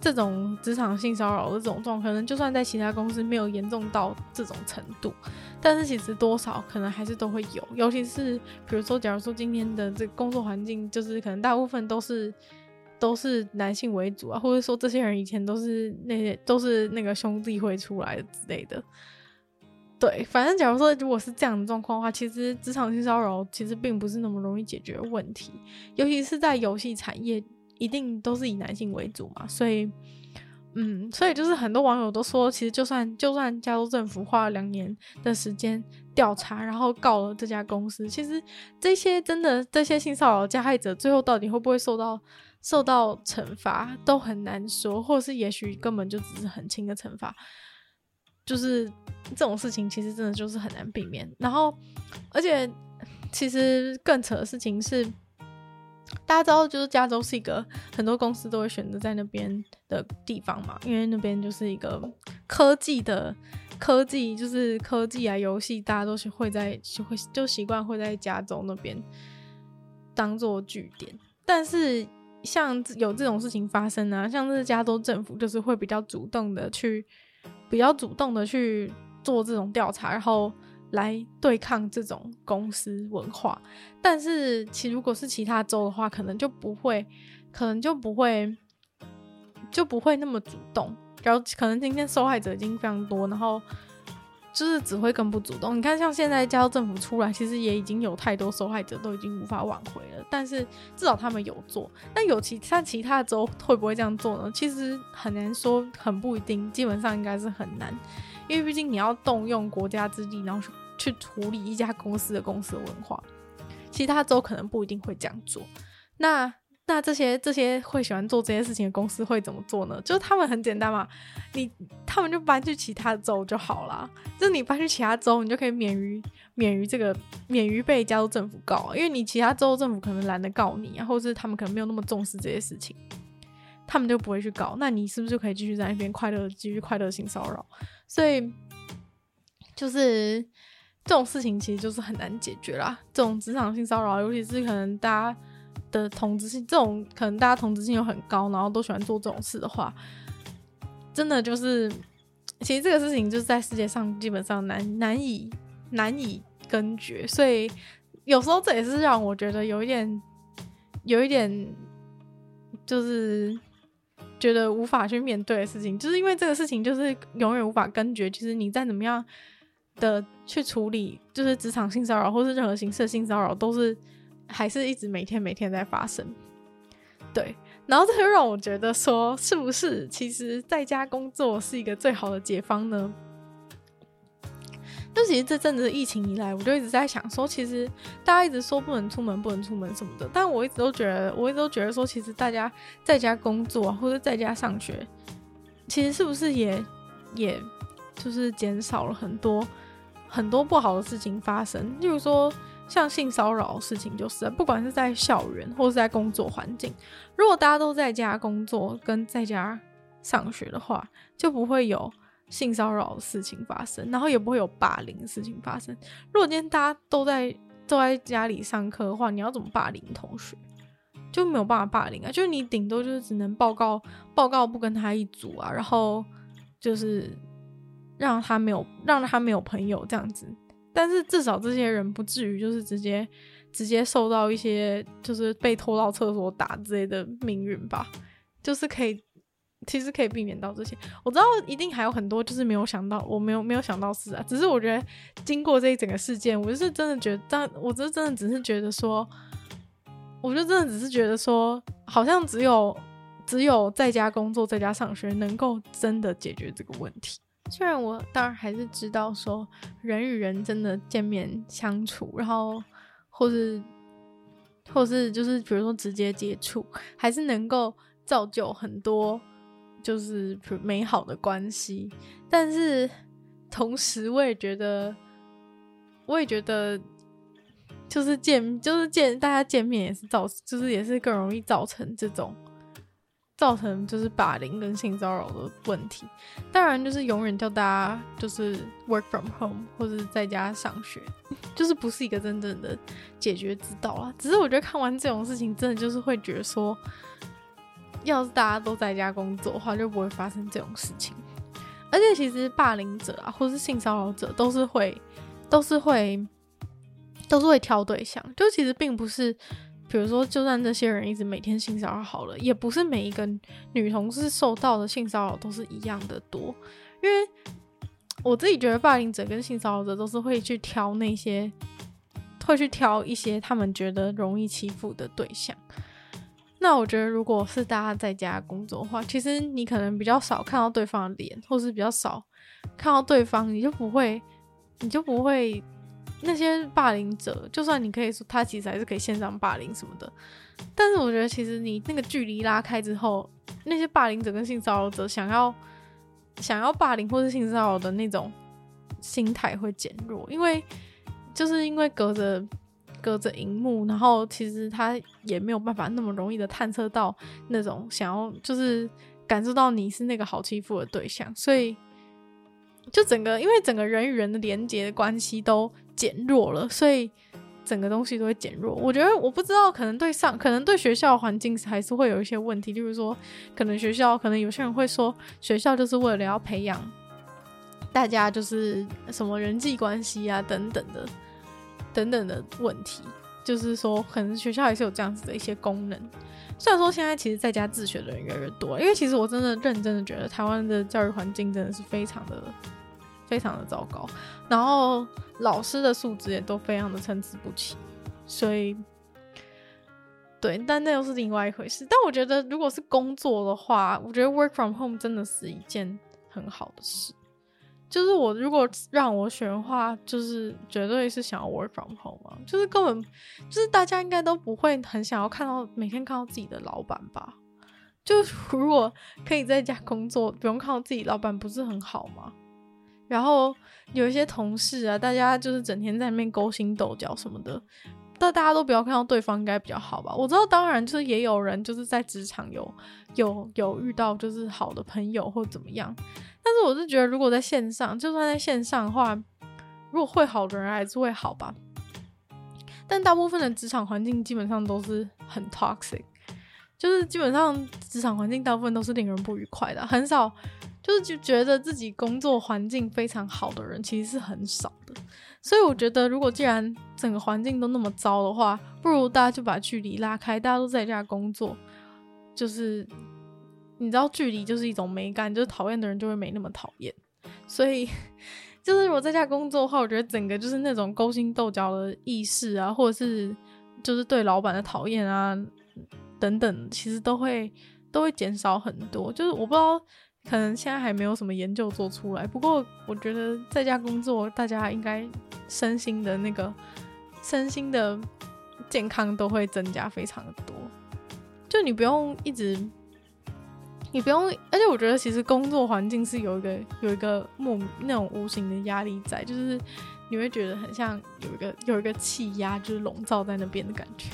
这种职场性骚扰的这种状况，可能就算在其他公司没有严重到这种程度，但是其实多少可能还是都会有，尤其是比如说，假如说今天的这工作环境，就是可能大部分都是。都是男性为主啊，或者说这些人以前都是那些都是那个兄弟会出来的之类的。对，反正假如说如果是这样的状况的话，其实职场性骚扰其实并不是那么容易解决问题，尤其是在游戏产业，一定都是以男性为主嘛。所以，嗯，所以就是很多网友都说，其实就算就算加州政府花了两年的时间调查，然后告了这家公司，其实这些真的这些性骚扰加害者最后到底会不会受到？受到惩罚都很难说，或者是也许根本就只是很轻的惩罚，就是这种事情其实真的就是很难避免。然后，而且其实更扯的事情是，大家知道，就是加州是一个很多公司都会选择在那边的地方嘛，因为那边就是一个科技的科技，就是科技啊游戏，大家都是会在就会就习惯会在加州那边当做据点，但是。像有这种事情发生啊，像是加州政府就是会比较主动的去，比较主动的去做这种调查，然后来对抗这种公司文化。但是其如果是其他州的话，可能就不会，可能就不会，就不会那么主动。然后可能今天受害者已经非常多，然后。就是只会更不主动。你看，像现在加州政府出来，其实也已经有太多受害者都已经无法挽回了。但是至少他们有做。但有其像其他州会不会这样做呢？其实很难说，很不一定。基本上应该是很难，因为毕竟你要动用国家之力，然后去去处理一家公司的公司文化，其他州可能不一定会这样做。那。那这些这些会喜欢做这些事情的公司会怎么做呢？就是他们很简单嘛，你他们就搬去其他州就好了。就是你搬去其他州，你就可以免于免于这个免于被加州政府告，因为你其他州政府可能懒得告你啊，或者是他们可能没有那么重视这些事情，他们就不会去告。那你是不是就可以继续在那边快乐继续快乐性骚扰？所以就是这种事情其实就是很难解决啦。这种职场性骚扰，尤其是可能大家。的同质性，这种可能大家同质性又很高，然后都喜欢做这种事的话，真的就是，其实这个事情就是在世界上基本上难难以难以根绝，所以有时候这也是让我觉得有一点有一点就是觉得无法去面对的事情，就是因为这个事情就是永远无法根绝，其实你再怎么样的去处理，就是职场性骚扰或是任何形式性骚扰都是。还是一直每天每天在发生，对，然后这就让我觉得说，是不是其实在家工作是一个最好的解方呢？就其实这阵子疫情以来，我就一直在想说，其实大家一直说不能出门，不能出门什么的，但我一直都觉得，我一直都觉得说，其实大家在家工作或者在家上学，其实是不是也也就是减少了很多很多不好的事情发生，例如说。像性骚扰的事情，就是不管是在校园或是在工作环境，如果大家都在家工作跟在家上学的话，就不会有性骚扰的事情发生，然后也不会有霸凌的事情发生。如果今天大家都在都在家里上课的话，你要怎么霸凌同学？就没有办法霸凌啊，就是你顶多就是只能报告报告不跟他一组啊，然后就是让他没有让他没有朋友这样子。但是至少这些人不至于就是直接直接受到一些就是被拖到厕所打之类的命运吧，就是可以。其实可以避免到这些，我知道一定还有很多，就是没有想到，我没有没有想到是啊。只是我觉得经过这一整个事件，我就是真的觉得，但我这真的只是觉得说，我就真的只是觉得说，好像只有只有在家工作、在家上学，能够真的解决这个问题。虽然我当然还是知道说，人与人真的见面相处，然后或是或是就是比如说直接接触，还是能够造就很多。就是美好的关系，但是同时我也觉得，我也觉得，就是见就是见大家见面也是造，就是也是更容易造成这种造成就是霸凌跟性骚扰的问题。当然，就是永远叫大家就是 work from home 或者是在家上学，就是不是一个真正的解决之道啊。只是我觉得看完这种事情，真的就是会觉得说。要是大家都在家工作的话，就不会发生这种事情。而且，其实霸凌者啊，或是性骚扰者，都是会，都是会，都是会挑对象。就其实并不是，比如说，就算这些人一直每天性骚扰好了，也不是每一个女同事受到的性骚扰都是一样的多。因为我自己觉得，霸凌者跟性骚扰者都是会去挑那些，会去挑一些他们觉得容易欺负的对象。那我觉得，如果是大家在家工作的话，其实你可能比较少看到对方的脸，或是比较少看到对方，你就不会，你就不会那些霸凌者，就算你可以说他其实还是可以线上霸凌什么的，但是我觉得其实你那个距离拉开之后，那些霸凌者跟性骚扰者想要想要霸凌或是性骚扰的那种心态会减弱，因为就是因为隔着。隔着荧幕，然后其实他也没有办法那么容易的探测到那种想要，就是感受到你是那个好欺负的对象，所以就整个因为整个人与人的连接的关系都减弱了，所以整个东西都会减弱。我觉得我不知道，可能对上，可能对学校环境还是会有一些问题，就是说，可能学校，可能有些人会说，学校就是为了要培养大家就是什么人际关系啊等等的。等等的问题，就是说，可能学校还是有这样子的一些功能。虽然说现在其实在家自学的人越来越多，因为其实我真的认真的觉得台湾的教育环境真的是非常的、非常的糟糕，然后老师的素质也都非常的参差不齐。所以，对，但那又是另外一回事。但我觉得，如果是工作的话，我觉得 work from home 真的是一件很好的事。就是我如果让我选的话，就是绝对是想要 work from home 啊，就是根本就是大家应该都不会很想要看到每天看到自己的老板吧？就如果可以在家工作，不用看到自己老板，不是很好吗？然后有一些同事啊，大家就是整天在那边勾心斗角什么的，但大家都不要看到对方，应该比较好吧？我知道，当然就是也有人就是在职场有有有遇到就是好的朋友或怎么样。但是我是觉得，如果在线上，就算在线上的话，如果会好的人还是会好吧。但大部分的职场环境基本上都是很 toxic，就是基本上职场环境大部分都是令人不愉快的，很少就是就觉得自己工作环境非常好的人其实是很少的。所以我觉得，如果既然整个环境都那么糟的话，不如大家就把距离拉开，大家都在家工作，就是。你知道距离就是一种美感，就是讨厌的人就会没那么讨厌。所以，就是如果在家工作的话，我觉得整个就是那种勾心斗角的意识啊，或者是就是对老板的讨厌啊等等，其实都会都会减少很多。就是我不知道，可能现在还没有什么研究做出来。不过我觉得在家工作，大家应该身心的那个身心的健康都会增加非常的多。就你不用一直。你不用，而且我觉得其实工作环境是有一个有一个莫那种无形的压力在，就是你会觉得很像有一个有一个气压，就是笼罩在那边的感觉，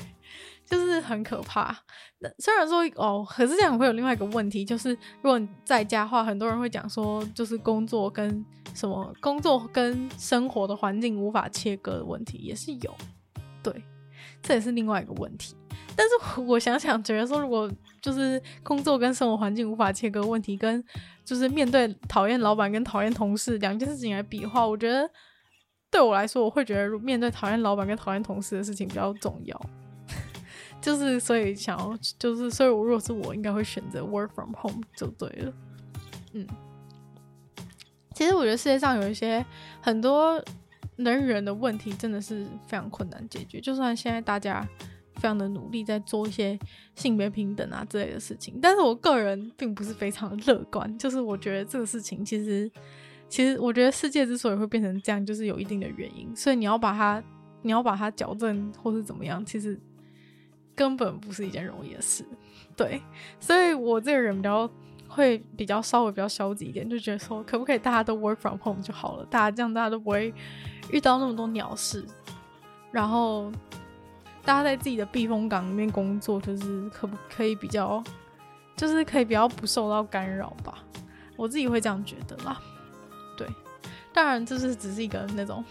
就是很可怕。那虽然说哦，可是这样会有另外一个问题，就是如果你在家的话，很多人会讲说，就是工作跟什么工作跟生活的环境无法切割的问题也是有，对，这也是另外一个问题。但是我想想，觉得说如果就是工作跟生活环境无法切割问题，跟就是面对讨厌老板跟讨厌同事两件事情来比的话，我觉得对我来说，我会觉得面对讨厌老板跟讨厌同事的事情比较重要。就是所以想要，就是所以我如果是我，应该会选择 work from home 就对了。嗯，其实我觉得世界上有一些很多人与人的问题，真的是非常困难解决。就算现在大家非常的努力在做一些性别平等啊之类的事情，但是我个人并不是非常的乐观。就是我觉得这个事情其实，(laughs) 其实我觉得世界之所以会变成这样，就是有一定的原因。所以你要把它，你要把它矫正或是怎么样，其实。根本不是一件容易的事，对，所以我这个人比较会比较稍微比较消极一点，就觉得说可不可以大家都 work from home 就好了，大家这样大家都不会遇到那么多鸟事，然后大家在自己的避风港里面工作，就是可不可以比较，就是可以比较不受到干扰吧，我自己会这样觉得啦，对。当然，这是只是一个那种，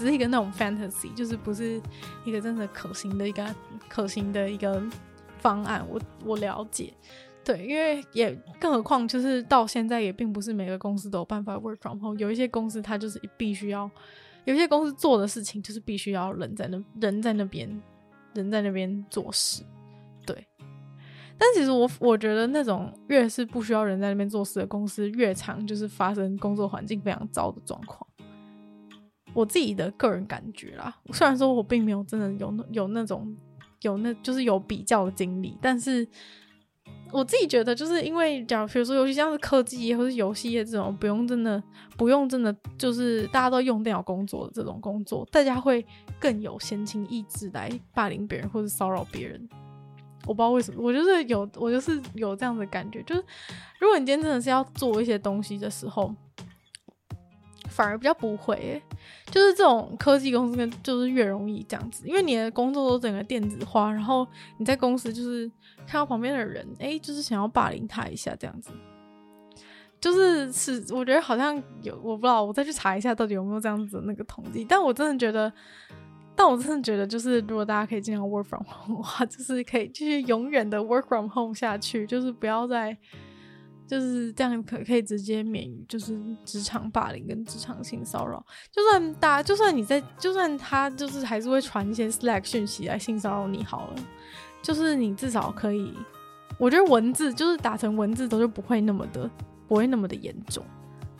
只是一个那种 fantasy，就是不是一个真的可行的一个可行的一个方案。我我了解，对，因为也更何况，就是到现在也并不是每个公司都有办法 work from home。有一些公司它就是必须要，有些公司做的事情就是必须要人在那，人在那边，人在那边做事，对。但其实我我觉得那种越是不需要人在那边做事的公司，越常就是发生工作环境非常糟的状况。我自己的个人感觉啦，虽然说我并没有真的有有那种有那就是有比较的经历，但是我自己觉得，就是因为假如比如说，尤其像是科技业或是游戏业这种不用真的不用真的就是大家都用电脑工作的这种工作，大家会更有闲情逸致来霸凌别人或者骚扰别人。我不知道为什么，我就是有，我就是有这样的感觉，就是如果你今天真的是要做一些东西的时候，反而比较不会、欸，就是这种科技公司跟就是越容易这样子，因为你的工作都整个电子化，然后你在公司就是看到旁边的人，哎、就是想要霸凌他一下这样子，就是是我觉得好像有，我不知道，我再去查一下到底有没有这样子那个统计，但我真的觉得。但我真的觉得，就是如果大家可以尽量 work from home 的话，就是可以继续永远的 work from home 下去，就是不要再就是这样可可以直接免于就是职场霸凌跟职场性骚扰。就算大，就算你在，就算他就是还是会传一些 Slack 讯息来性骚扰你好了，就是你至少可以，我觉得文字就是打成文字都就不会那么的不会那么的严重。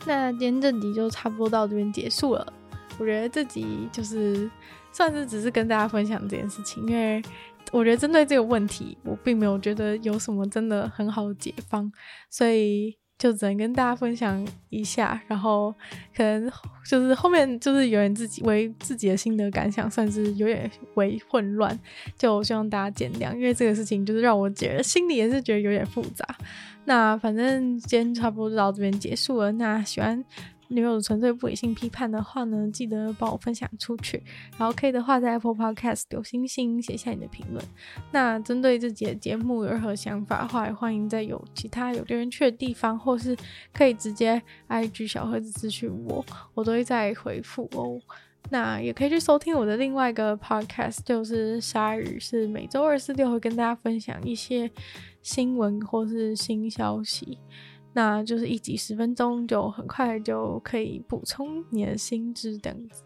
那今天这集就差不多到这边结束了。我觉得这集就是。算是只是跟大家分享这件事情，因为我觉得针对这个问题，我并没有觉得有什么真的很好的解方，所以就只能跟大家分享一下。然后可能就是后面就是有点自己为自己的心得感想，算是有点为混乱，就希望大家见谅，因为这个事情就是让我觉得心里也是觉得有点复杂。那反正今天差不多就到这边结束了。那喜欢。女友纯粹不理性批判的话呢，记得帮我分享出去，然后可以的话在 Apple Podcast 留星星，写下你的评论。那针对这集的节目有任何想法的话，也欢迎在有其他有留言区的地方，或是可以直接 IG 小盒子咨询我，我都会再回复哦。那也可以去收听我的另外一个 Podcast，就是鲨语，是每周二、四、六会跟大家分享一些新闻或是新消息。那就是一集十分钟，就很快就可以补充你的心智，这样子。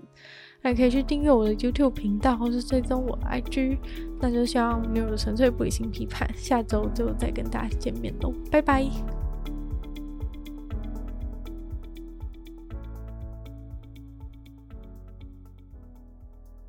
还可以去订阅我的 YouTube 频道，或是追踪我的 IG。那就希望女友的纯粹不理性批判，下周就再跟大家见面喽，拜拜。